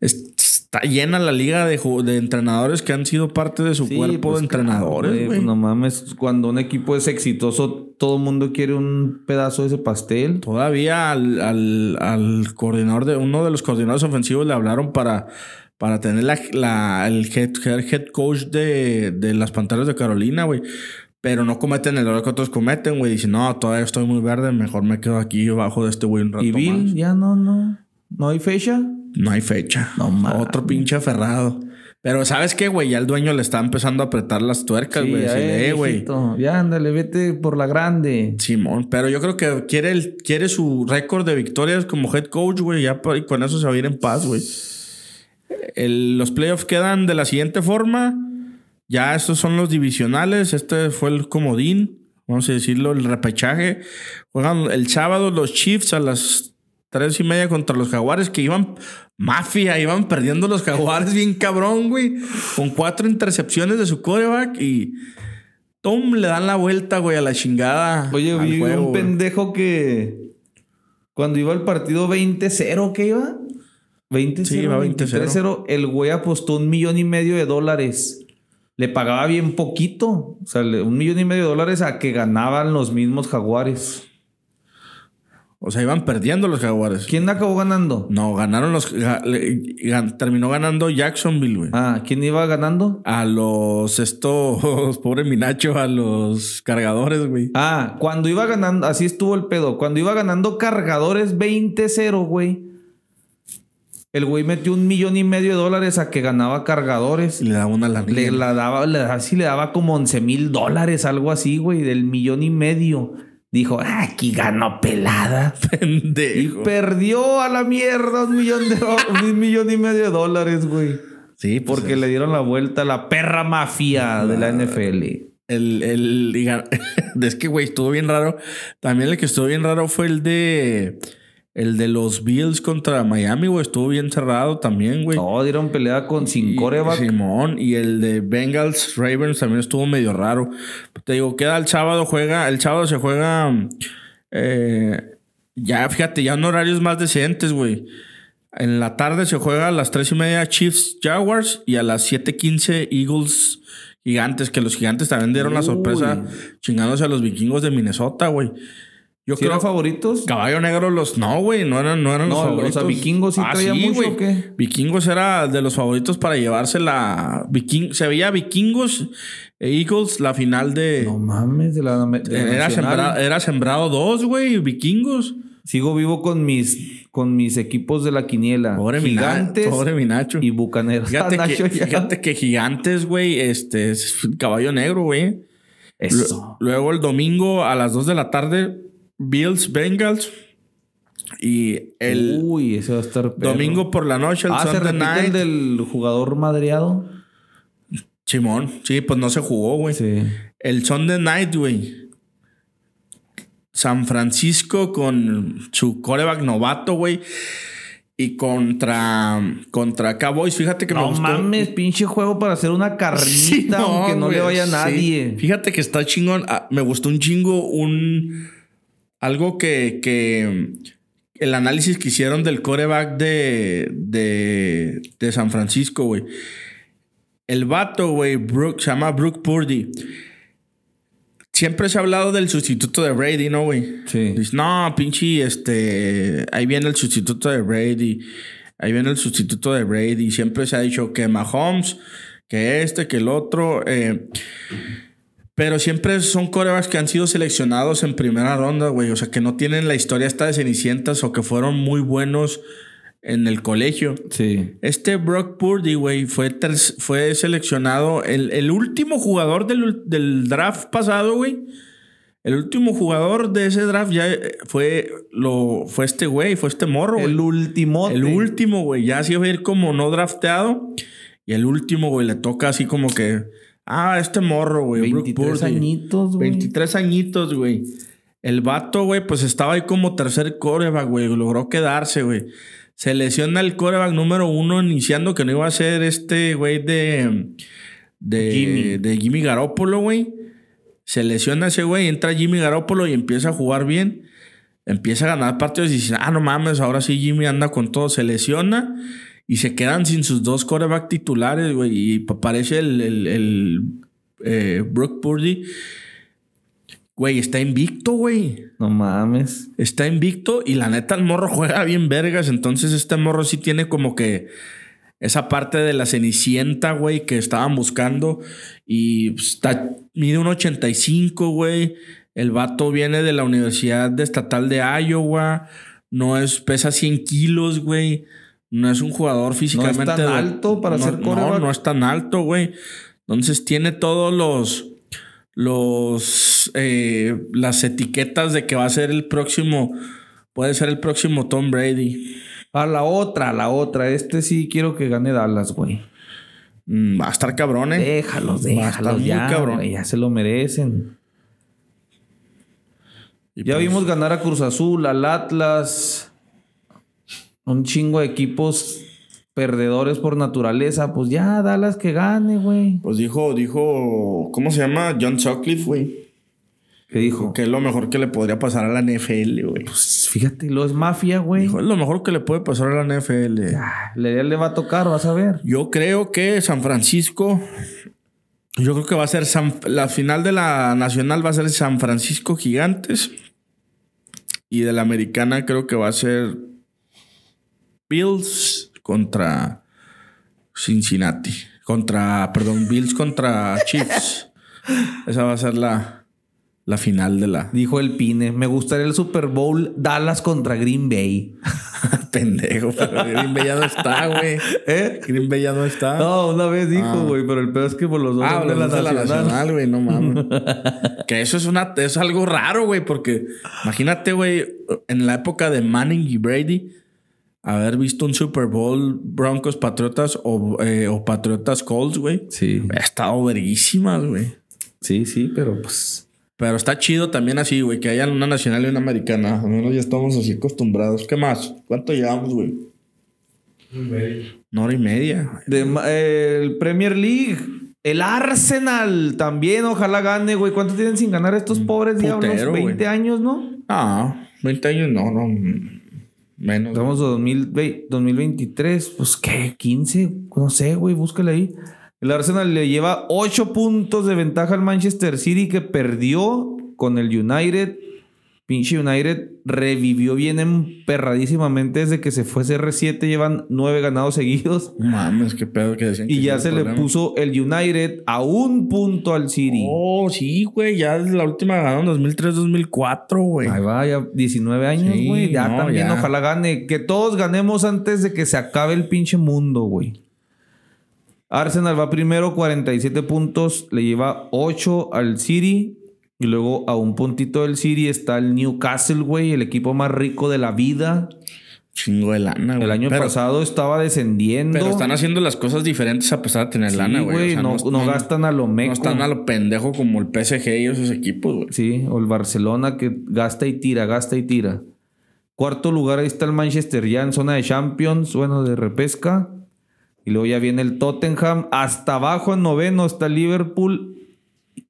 es- está llena la liga de, entrenadores que han sido parte de su Sí, cuerpo pues, de entrenadores, claro, güey. No mames, cuando un equipo es exitoso, todo el mundo quiere un pedazo de ese pastel. Todavía al, al- al coordinador de uno de los coordinadores ofensivos le hablaron para, para tener la, la- el head, head coach de, de las Panteras de Carolina, güey. Pero no cometen el error que otros cometen, güey. Dicen, no, todavía estoy muy verde, mejor me quedo aquí abajo de este güey un rato Y Bill, más". ya no, no. No hay fecha. No hay fecha. No mames. Otro pinche aferrado. Pero ¿sabes qué, güey? Ya el dueño le está empezando a apretar las tuercas, Sí, güey. ya, Decirle, eh, "Eh, güey. Ya, ándale, vete por la grande. Simón, pero yo creo que quiere, el, quiere su récord de victorias como head coach, güey. Ya y con eso se va a ir en paz, güey. El- los playoffs quedan de la siguiente forma. Ya estos son los divisionales. Este fue el comodín. Vamos a decirlo, el repechaje. Juegan el sábado los Chiefs a las tres y media contra los Jaguares que iban mafia, iban perdiendo los Jaguares bien cabrón, güey. Con cuatro intercepciones de su quarterback y... Tom le dan la vuelta, güey, a la chingada. Oye, vi un pendejo que cuando iba al partido 20-0, ¿qué iba? 20-0, Sí, iba 20-0. 23-0, el güey apostó un millón y medio de dólares le pagaba bien poquito. O sea, un millón y medio de dólares a que ganaban los mismos jaguares. O sea, iban perdiendo los jaguares. ¿Quién acabó ganando? No, ganaron los. terminó ganando Jacksonville, güey. Ah, ¿quién iba ganando? A los estos, [laughs] pobre Minacho, a los cargadores, güey. Ah, cuando iba ganando, así estuvo el pedo. Cuando iba ganando cargadores 20-0, güey. El güey metió un millón y medio de dólares a que ganaba cargadores. Y le daba una lanilla. Le la daba, le, así le daba como 11 mil dólares, algo así, güey, del millón y medio. Dijo, "Ah, aquí ganó pelada. [laughs] Y Pendejo. perdió a la mierda un millón de [laughs] un millón y medio de dólares, güey. Sí, pues, Porque le dieron la vuelta a la perra mafia de la NFL. El, el, [laughs] es que, güey, estuvo bien raro. También el que estuvo bien raro fue el de. El de los Bills contra Miami, güey. Estuvo bien cerrado también, güey. No, dieron pelea con sin Y- coreback. Simón. Y el de Bengals Ravens también estuvo medio raro. Te digo, queda el sábado, juega. El sábado se juega. eh, ya, fíjate, ya en horarios más decentes, güey. En la tarde se juega a las 3 y media Chiefs Jaguars y a las 7:15 Eagles Gigantes, que los gigantes también dieron la sorpresa chingándose a los vikingos de Minnesota, güey. Yo ¿Sí eran creo favoritos? Caballo Negro los no, güey, no eran no eran los No, favoritos. o sea, Vikingos sí traía mucho, güey. ¿o qué? Vikingos era de los favoritos para llevarse la Viking, se veía Vikingos e Eagles la final de No mames, de la, de era sembrado, era sembrado dos, güey, Vikingos. Sigo vivo con mis, con mis equipos de la quiniela. Pobre mi Gigantes pobre mi Nacho. y Bucaneros. Fíjate [laughs] Ah, que, fíjate que Gigantes, güey, este es caballo negro, güey. Eso. Luego el domingo a las 2 de la tarde, Bills, Bengals. Y el Uy, ese va a estar perro. domingo por la noche, el Ah, Sunday night. el del jugador madreado. Simón, sí, pues no se jugó, güey. Sí. El Sunday night, güey. San Francisco con su coreback novato, güey. Y contra, contra Cowboys, fíjate que me No mames, pinche juego para hacer una carnita, [laughs] Sí, aunque no le vaya a sí. nadie. Fíjate que está chingón. Ah, me gustó un chingo un. Algo que. que el análisis que hicieron del coreback de, de, de San Francisco, güey. El vato, güey, Brooke, se llama Brooke Purdy. Siempre se ha hablado del sustituto de Brady, ¿no, güey? Sí. Dice, no, pinche, este, ahí viene el sustituto de Brady, ahí viene el sustituto de Brady. Siempre se ha dicho que Mahomes, que este, que el otro. eh, pero siempre son corebacks que han sido seleccionados en primera ronda, güey. O sea, que no tienen la historia esta de Cenicientas o que fueron muy buenos en el colegio. Sí. Este Brock Purdy, güey, fue, fue seleccionado. El, el último jugador del, del draft pasado, güey. El último jugador de ese draft ya eh, fue, lo, fue este güey, fue este morro, güey. El último. El último, güey. Ya se iba a ir como no drafteado. Y el último, güey, le toca así como que. Ah, este morro, güey. Brock 23 Purdy. añitos, güey. 23 añitos, güey. El vato, güey, pues estaba ahí como tercer coreback, güey. Logró quedarse, güey. Se lesiona el coreback número uno iniciando que no iba a ser este güey de... De Jimmy. de Jimmy Garoppolo, güey. Se lesiona ese güey, entra Jimmy Garoppolo y empieza a jugar bien. Empieza a ganar partidos y dice, ah, no mames, ahora sí Jimmy anda con todo. Se lesiona y se quedan sin sus dos coreback titulares, güey. Y aparece el, el, el eh, Brock Purdy. Güey, está invicto, güey. No mames. Está invicto y la neta el morro juega bien vergas. Entonces este morro sí tiene como que esa parte de la cenicienta, güey, que estaban buscando. Y pues, está, mide un 85, güey. El vato viene de la Universidad Estatal de Iowa. No es, pesa 100 kilos, güey. No es un jugador físicamente. tan de- alto para no, ser No, quarterback. no es tan alto, güey. Entonces tiene todos los. Los. eh, las etiquetas de que va a ser el próximo. Puede ser el próximo Tom Brady. A la otra, a la otra. Este sí quiero que gane Dallas, güey. Mm, va a estar cabrón, eh. Déjalos, déjalos muy ya, cabrón. ya se lo merecen. Y Ya pues, vimos ganar a Cruz Azul, al Atlas. Un chingo de equipos perdedores por naturaleza. Pues ya, Dallas que gane, güey. Pues dijo, dijo. ¿Cómo se llama? John Sutcliffe, güey. ¿Qué dijo? Que es lo mejor que le podría pasar a la NFL, güey. Pues fíjate, lo es mafia, güey. Dijo, es lo mejor que le puede pasar a la NFL. Ah, Le, le va a tocar, vas a ver. Yo creo que San Francisco Yo creo que va a ser San- la final de la nacional va a ser San Francisco Gigantes. Y de la americana creo que va a ser Bills contra Cincinnati. Contra, perdón, Bills contra Chiefs. [laughs] Esa va a ser la, la final de la Dijo el Pine, me gustaría el Super Bowl Dallas contra Green Bay. [laughs] pendejo. Pero Green Bay ya no está, güey. [laughs] ¿Eh? Green Bay ya no está. No, una vez dijo, Ah. güey, pero el pedo es que por los dos Ah, de la, de nacional, güey, no mames. que eso es una, es algo raro, güey, porque imagínate, güey, en la época de Manning y Brady, haber visto un Super Bowl Broncos Patriotas o, eh, o Patriotas Colts, güey. Sí, Ha estado verguísimas, güey. sí, sí, pero pues. Pero está chido también así, güey, que haya una nacional y una americana. Al menos ya estamos así acostumbrados. ¿Qué más? ¿Cuánto llevamos, güey? Una hora y media. De, eh, el Premier League. El Arsenal también, ojalá gane, güey. ¿Cuánto tienen sin ganar estos pobres diablos? putero, 20 güey. años, ¿no? Ah, 20 años no, no. Menos. Estamos en 2020 2023, pues qué, 15, no sé, güey, búscale ahí. El Arsenal le lleva 8 puntos de ventaja al Manchester City que perdió con el United. Pinche United revivió bien emperradísimamente desde que se fue CR7, llevan 9 ganados seguidos. Mames, qué pedo que decían. Y que ya se le puso el United a un punto al City. Oh, sí, güey. Ya la última ganó en 2003-2004, güey. Ahí va, ya 19 años, Sí, güey. ya no, también, ya. ojalá gane. Que todos ganemos antes de que se acabe el pinche mundo, güey. Arsenal va primero, 47 puntos. Le lleva 8 al City. Y luego a un puntito del City está el Newcastle, güey. El equipo más rico de la vida. Chingo de lana, güey. El año Pero- pasado estaba descendiendo. Pero están haciendo las cosas diferentes a pesar de tener Sí, lana, güey. O sea, no, no gastan a lo meco. No están a lo pendejo como el PSG y esos equipos, güey. Sí, o el Barcelona que gasta y tira, gasta y tira. Cuarto lugar, ahí está el Manchester ya en zona de Champions, bueno, de repesca. Y luego ya viene el Tottenham. Hasta abajo en noveno está Liverpool.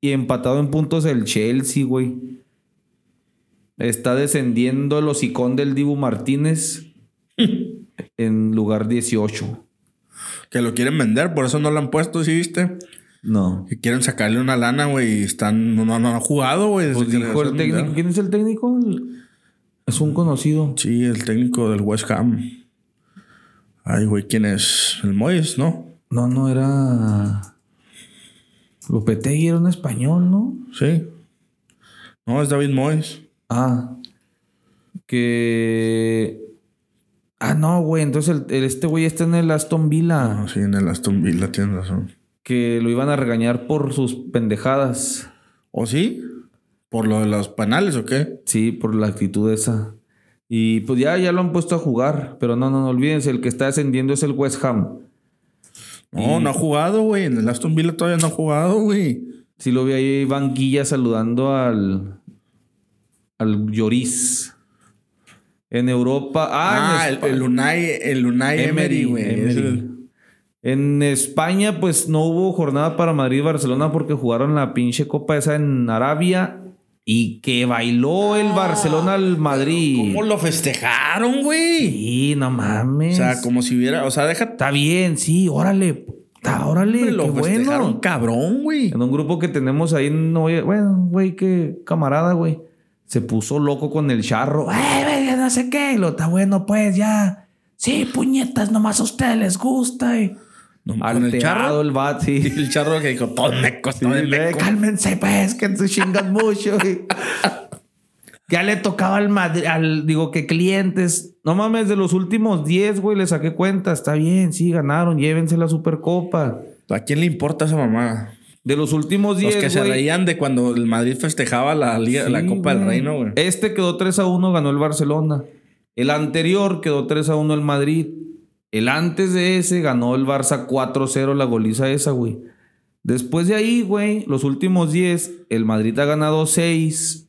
Y empatado en puntos el Chelsea, güey. Está descendiendo el hocicón del Dibu Martínez [laughs] en lugar 18. Que lo quieren vender, por eso no lo han puesto, ¿sí viste? No. Que quieren sacarle una lana, güey. y Están... No, no, no han jugado, güey. Pues que dijo el regresaron técnico. mundial. ¿Quién es el técnico? Es un conocido. Sí, el técnico del West Ham. Ay, güey, ¿quién es? El Moyes, ¿no? No, no era. Lopetegui era un español, ¿no? Sí. No, es David Moyes. Ah. Que. Ah, no, güey. Entonces el, el- este güey está en el Aston Villa. Ah, sí, en el Aston Villa, tienes razón. Que lo iban a regañar por sus pendejadas. ¿O sí? ¿Por lo de los panales o qué? Sí, por la actitud esa. Y pues ya, ya lo han puesto a jugar. Pero no, no, no olvídense. El que está descendiendo es el West Ham. No, no ha jugado, güey. En el Aston Villa todavía no ha jugado, güey. Sí lo vi ahí Iván Guilla saludando al. Al Lloris. En Europa. Ah, Ah, en el, el Unai, el Unai Emery, güey. En España, pues no hubo jornada para Madrid y Barcelona porque jugaron la pinche copa esa en Arabia y que bailó el Barcelona al Madrid. ¿Cómo lo festejaron, güey? Sí, no mames. O sea, como si hubiera... O sea, déjate... Está bien, sí, órale. Está, órale, Hombre, lo qué festejaron bueno. cabrón, güey. En un grupo que tenemos ahí, no, bueno, güey, qué camarada, güey. Se puso loco con el charro. ¡Eh, güey, no sé qué! Lo está bueno, pues, ya. Sí, puñetas, nomás a ustedes les gusta. Y... Alterado el charro. el bat, sí. [laughs] El charro que dijo, todo meco, todo Sí, meco. Cálmense, pues, que se chingan [laughs] mucho. y- ya le tocaba al Madrid, al, digo que clientes. No mames, de los últimos 10, güey, le saqué cuenta. Está bien, sí, ganaron, llévense la Supercopa. ¿A quién le importa esa mamá? De los últimos 10, Los que se reían de cuando el Madrid festejaba la, liga, la Copa del. Reino, güey. Este quedó 3 a 1, ganó el Barcelona. El anterior quedó 3 a 1 el Madrid. El antes de ese ganó el Barça 4-0 la goliza esa, güey. Después de ahí, güey, los últimos 10, el Madrid ha ganado 6,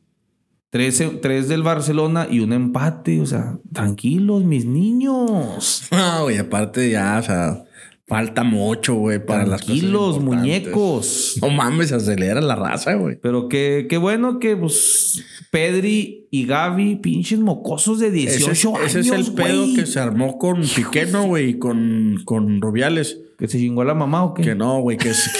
3, del Barcelona y un empate. O sea, tranquilos, mis niños. [laughs] No, güey, aparte ya, o sea, falta mucho, güey, para las cosas muñecos. No mames, se acelera la raza, güey. Pero qué, qué bueno que, pues, Pedri y Gaby, pinches mocosos de 18 Ese, años. ese es el pedo que se armó con Piqueno, güey, y con, con Rubiales. ¿Que se chingó a la mamá o qué? Que no, güey, que es...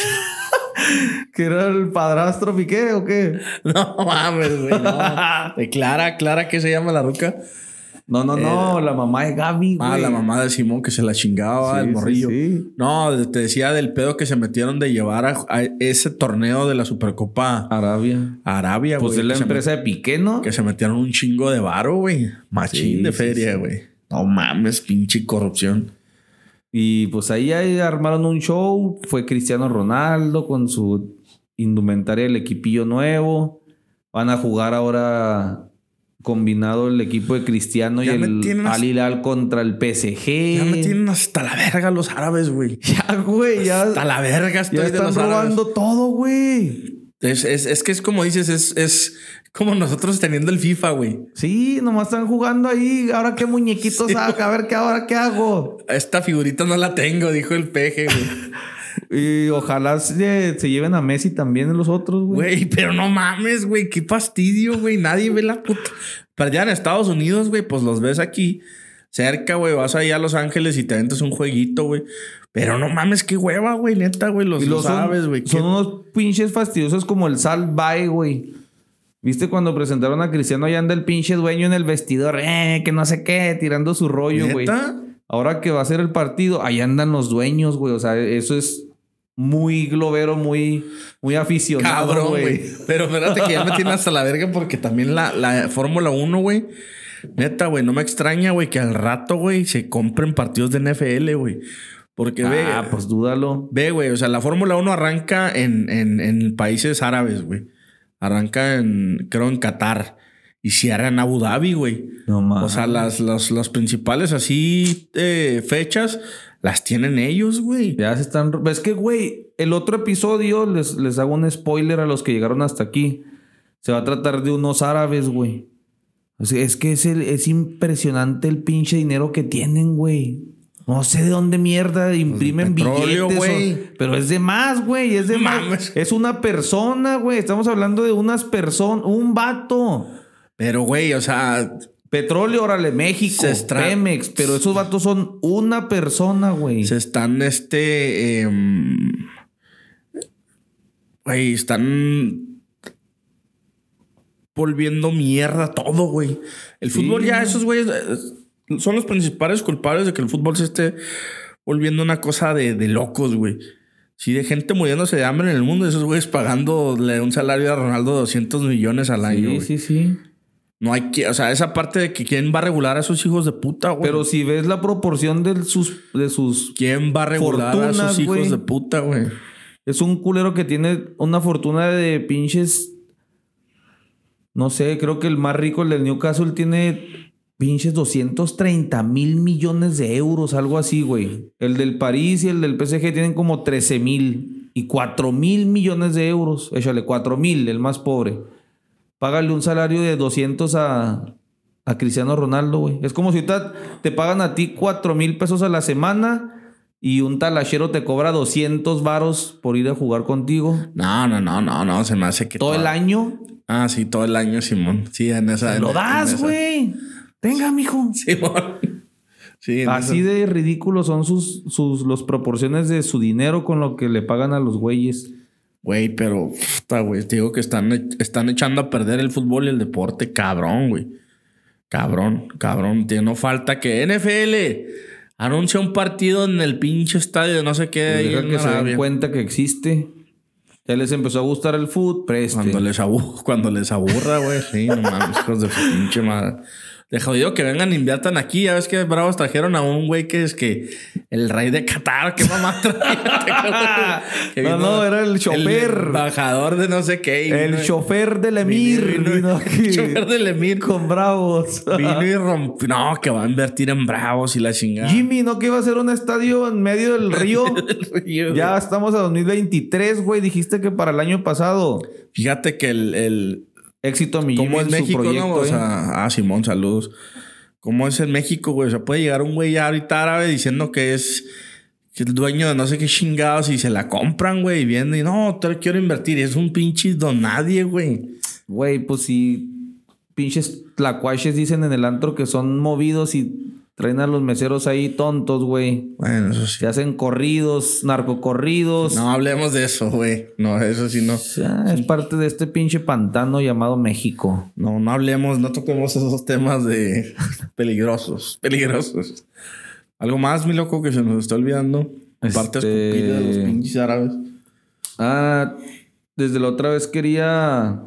[laughs] ¿Que era el padrastro Piqué o qué? [laughs] No mames, güey. No. [laughs] De Clara, Clara, ¿qué se llama la ruca? No, no, no, la mamá de Gaby, güey. Ah, la mamá de Simón que se la chingaba, Sí, el morrillo. sí. No, te decía del pedo que se metieron de llevar a, a ese torneo de la Supercopa Arabia. Arabia, güey. Pues es la empresa de Piqué, ¿no? Que se metieron un chingo de varo, güey. Machín Sí, de feria, sí. güey. No mames, pinche corrupción. Y pues ahí, ahí armaron un show. Fue Cristiano Ronaldo con su indumentaria del equipillo nuevo. Van a jugar ahora combinado el equipo de Cristiano Ya y el Al Hilal contra el PSG. Ya me tienen hasta la verga los árabes, güey. [laughs] Ya, güey, ya, Hasta la verga estoy ya de están árabes. robando todo, güey. Es, es, es que es como dices, es, es como nosotros teniendo el FIFA, güey. Sí, nomás están jugando ahí. Ahora qué muñequito saca, a ver qué ahora qué hago. Esta figurita no la tengo, dijo el peje, güey. [laughs] Y ojalá se, se lleven a Messi también los otros, güey. Güey, pero no mames, güey. Qué fastidio, güey. Nadie ve la puta. Pero ya en Estados Unidos, güey, pues los ves aquí cerca, güey. Vas ahí a Los Ángeles y te aventas un jueguito, güey. Pero no mames, qué hueva, güey. Neta, güey. Los, los son- sabes, güey. Son Qué- unos pinches fastidiosos como el Sal Bay, güey. ¿Viste cuando presentaron a Cristiano allá anda el pinche dueño en el vestidor? Eh, que no sé qué, tirando su rollo, güey. Ahora que va a ser el partido, ahí andan los dueños, güey. O sea, eso es muy globero, muy, muy aficionado, Cabrón, güey. Pero espérate que ya me tiene hasta la verga porque también la, la Fórmula 1, güey. Neta, güey, no me extraña, güey, que al rato, güey, se compren partidos de NFL, güey. Porque ve, Ah, pues dúdalo. ve, güey, o sea, la Fórmula 1 arranca en, en, en países árabes, güey. Arranca en, creo, en Qatar. Y cierra en Abu Dhabi, güey. No mames. O sea, las, las, las principales así eh, fechas las tienen ellos, güey. Ya se están. Es que, güey, el otro episodio, les, les hago un spoiler a los que llegaron hasta aquí. Se va a tratar de unos árabes, güey. O sea, es que es, el- es impresionante el pinche dinero que tienen, güey. No sé de dónde mierda imprimen Pues petróleo, billetes. o- pero es de más, güey. Es de más. Es una persona, güey. Estamos hablando de unas personas. Un vato. Pero, güey, o sea, Petróleo, órale, México, Se estra- Pemex. Pero esos vatos son una persona, güey. Se están, este. em, Güey, están. Volviendo mierda todo, güey. El Sí. fútbol ya, esos güeyes eh, son los principales culpables de que el fútbol se esté volviendo una cosa de, de locos, güey. Sí, de gente muriéndose de hambre en el mundo, esos güeyes pagándole un salario a Ronaldo de 200 millones al año. Sí, sí, sí. No hay que, o sea, esa parte de que quién va a regular a esos hijos de puta, güey. Pero si ves la proporción de sus, de sus... ¿Quién va a regular a esos hijos güey. de puta, güey? Es un culero que tiene una fortuna de pinches... No sé, creo que el más rico, el del Newcastle, tiene pinches 230 mil millones de euros, algo así, güey. El del París y el del PSG tienen como 13 mil y 4 mil millones de euros. Échale, 4 mil, el más pobre. Págale un salario de 200 a, a Cristiano Ronaldo, güey. Es como si ahorita te pagan a ti 4 mil pesos a la semana y un talachero te cobra 200 varos por ir a jugar contigo. No, no, no, no, no, se me hace que Todo el año. Ah, sí, todo el año, Simón. Sí, en esa. en- Lo das, güey. Venga, mijo. Simón. Sí, Así esa. de ridículos son sus, sus los proporciones de su dinero con lo que le pagan a los güeyes. Güey, pero, puta, güey, te digo que están, están echando a perder el fútbol y el deporte, cabrón, güey. Cabrón, cabrón. Tío, no falta que NFL anuncia un partido en el pinche estadio de no sé qué. Pues ahí en que se den cuenta que existe. Ya les empezó a gustar el food, preste. Cuando les, abu- [laughs] cuando les aburra, güey. Sí, no mames, hijos de su pinche madre. De jodido que vengan inviertan aquí. Ya ves que Bravos trajeron a un güey que es que el rey de Qatar, qué mamá traía. [laughs] Que No, no, era el chofer. embajador de no sé qué. El vino- chofer del Emir. vino- vino [laughs] aquí el chofer del Emir con bravos. Vino y rompió. No, que va a invertir en Bravos y la chingada. Jimmy, ¿no que iba a ser un estadio en medio del río? [laughs] Río, ya estamos a 2023, güey. Dijiste que para el año pasado. Fíjate que el, el, Éxito mi ¿Cómo es en su México, proyecto, no? O sea, ah, Simón, saludos. ¿Cómo es en México, güey? O sea, puede llegar un güey ya ahorita árabe diciendo que es, que es el dueño de no sé qué chingados y se la compran, güey, y viene y no, te quiero invertir. Y es un pinche don nadie, güey. Güey, pues si pinches tlacuaches dicen en el antro que son movidos y Traen a los meseros ahí tontos, güey. Bueno, eso sí. Se hacen corridos, narcocorridos. No hablemos de eso, güey. No, eso sí no. O sea, es parte de este pinche pantano llamado México. No, no hablemos, no toquemos esos temas de [laughs] peligrosos, peligrosos. Algo más, mi loco, que se nos está olvidando. Parte Este- escupida de los pinches árabes. Ah, desde la otra vez quería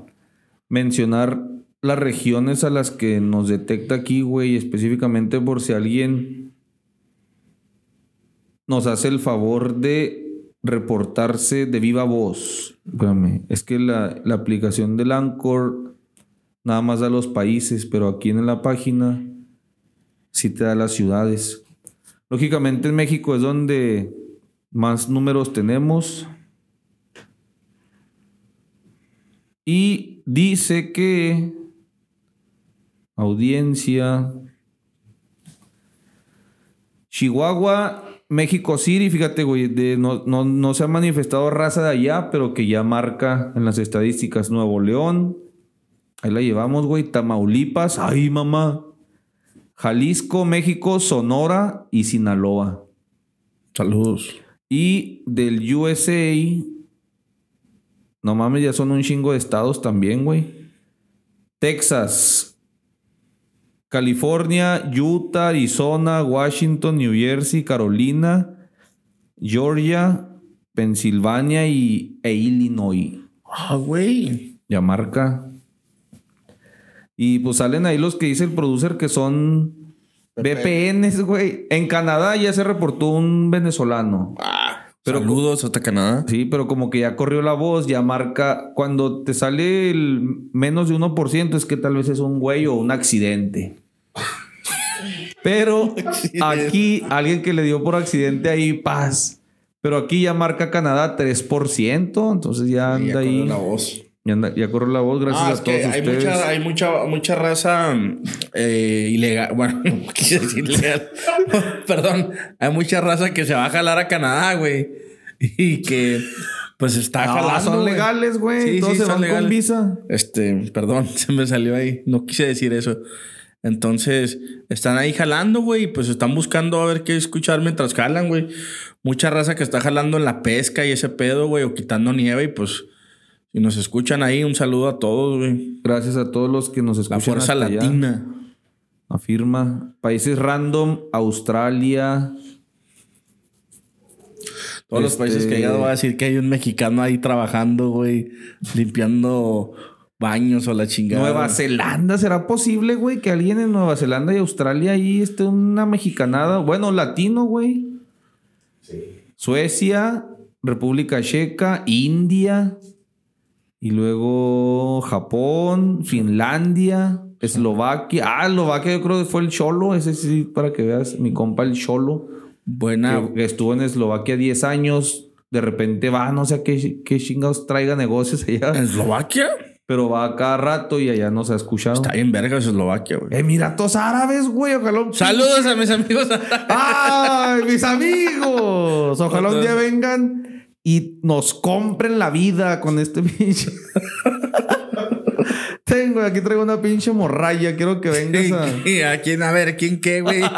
mencionar las regiones a las que nos detecta aquí, güey, específicamente por si alguien nos hace el favor de reportarse de viva voz. Espérame, es que la, la aplicación del Anchor nada más da los países, pero aquí en la página sí te da las ciudades. Lógicamente en México es donde más números tenemos. Y dice que audiencia Chihuahua, México City, fíjate, güey, de- no, no- no se ha manifestado raza de allá, pero que ya marca en las estadísticas Nuevo León. Ahí la llevamos, güey. Tamaulipas, ay, mamá. Jalisco, México, Sonora y Sinaloa. Saludos. Y del USA, no mames, ya son un chingo de estados también, güey. Texas, California, Utah, Arizona, Washington, New Jersey, Carolina, Georgia, Pensilvania y, e Illinois. Ah, güey. Ya marca. Y pues salen ahí los que dice el producer que son VPNs, güey. En Canadá ya se reportó un venezolano. Pero Saludos hasta Canadá. Sí, pero como que ya corrió la voz, ya marca. Cuando te sale el menos de 1%, es que tal vez es un güey o un accidente. Pero [laughs] aquí, alguien que le dio por accidente ahí, paz. Pero aquí ya marca Canadá 3%, entonces ya anda Ya ahí. corrió la voz. Ya, anda- ya la voz, gracias Ah, a todos hay ustedes. mucha, hay mucha, mucha raza eh, ilegal. Bueno, [laughs] no quise decir [laughs] ilegal. Perdón. Hay mucha raza que se va a jalar a Canadá, güey. Y que pues está No, jalando. son legales, güey. Sí, Todos sí, se son van legales. con visa. Este, perdón, se me salió ahí. No quise decir eso. Entonces, están ahí jalando, güey. y Pues están buscando a ver qué escuchar mientras jalan, güey. Mucha raza que está jalando en la pesca y ese pedo, güey, o quitando nieve. Y pues, si nos escuchan ahí, un saludo a todos, güey. Gracias a todos los que nos La escuchan. fuerza hasta allá. latina. Afirma. Países random, Australia. Todos los Este- países que he llegado voy a decir que hay un mexicano ahí trabajando, güey, limpiando baños o la chingada. Nueva Zelanda, ¿será posible, güey? Que alguien en Nueva Zelanda y Australia ahí esté una mexicanada? Bueno, latino, güey. Suecia, República Checa, India. Y luego Japón, Finlandia, Eslovaquia. Ah, Eslovaquia yo creo que fue el Cholo. Ese sí, para que veas, mi compa el Cholo. Buena. que, que estuvo en Eslovaquia 10 años. De repente va, no sé a qué, qué chingados traiga negocios allá. ¿En Eslovaquia? Pero va cada rato y allá no se ha escuchado. Está bien verga Eslovaquia, güey. Emiratos Árabes, güey. Ojalá. Saludos a mis amigos. ¡Ay, mis amigos! Ojalá un día vengan y nos compren la vida con este pinche. Tengo, aquí traigo una pinche morralla. Quiero que vengas a. ¿Y [laughs] a quién? A ver, ¿quién qué, güey? [laughs]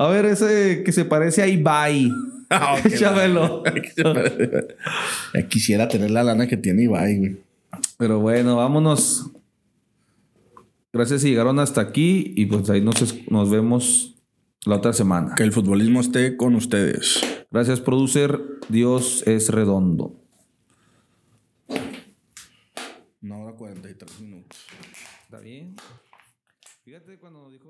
A ver, ese que se parece a Ibai. [laughs] Ah, ok, Échamelo. Ya Quisiera tener la lana que tiene Ibai, güey. Pero bueno, vámonos. Gracias si llegaron hasta aquí y pues ahí nos, nos vemos la otra semana. Que el futbolismo esté con ustedes. Gracias, producer. Dios es redondo. Una 43 minutos. ¿Está bien? Fíjate cuando dijo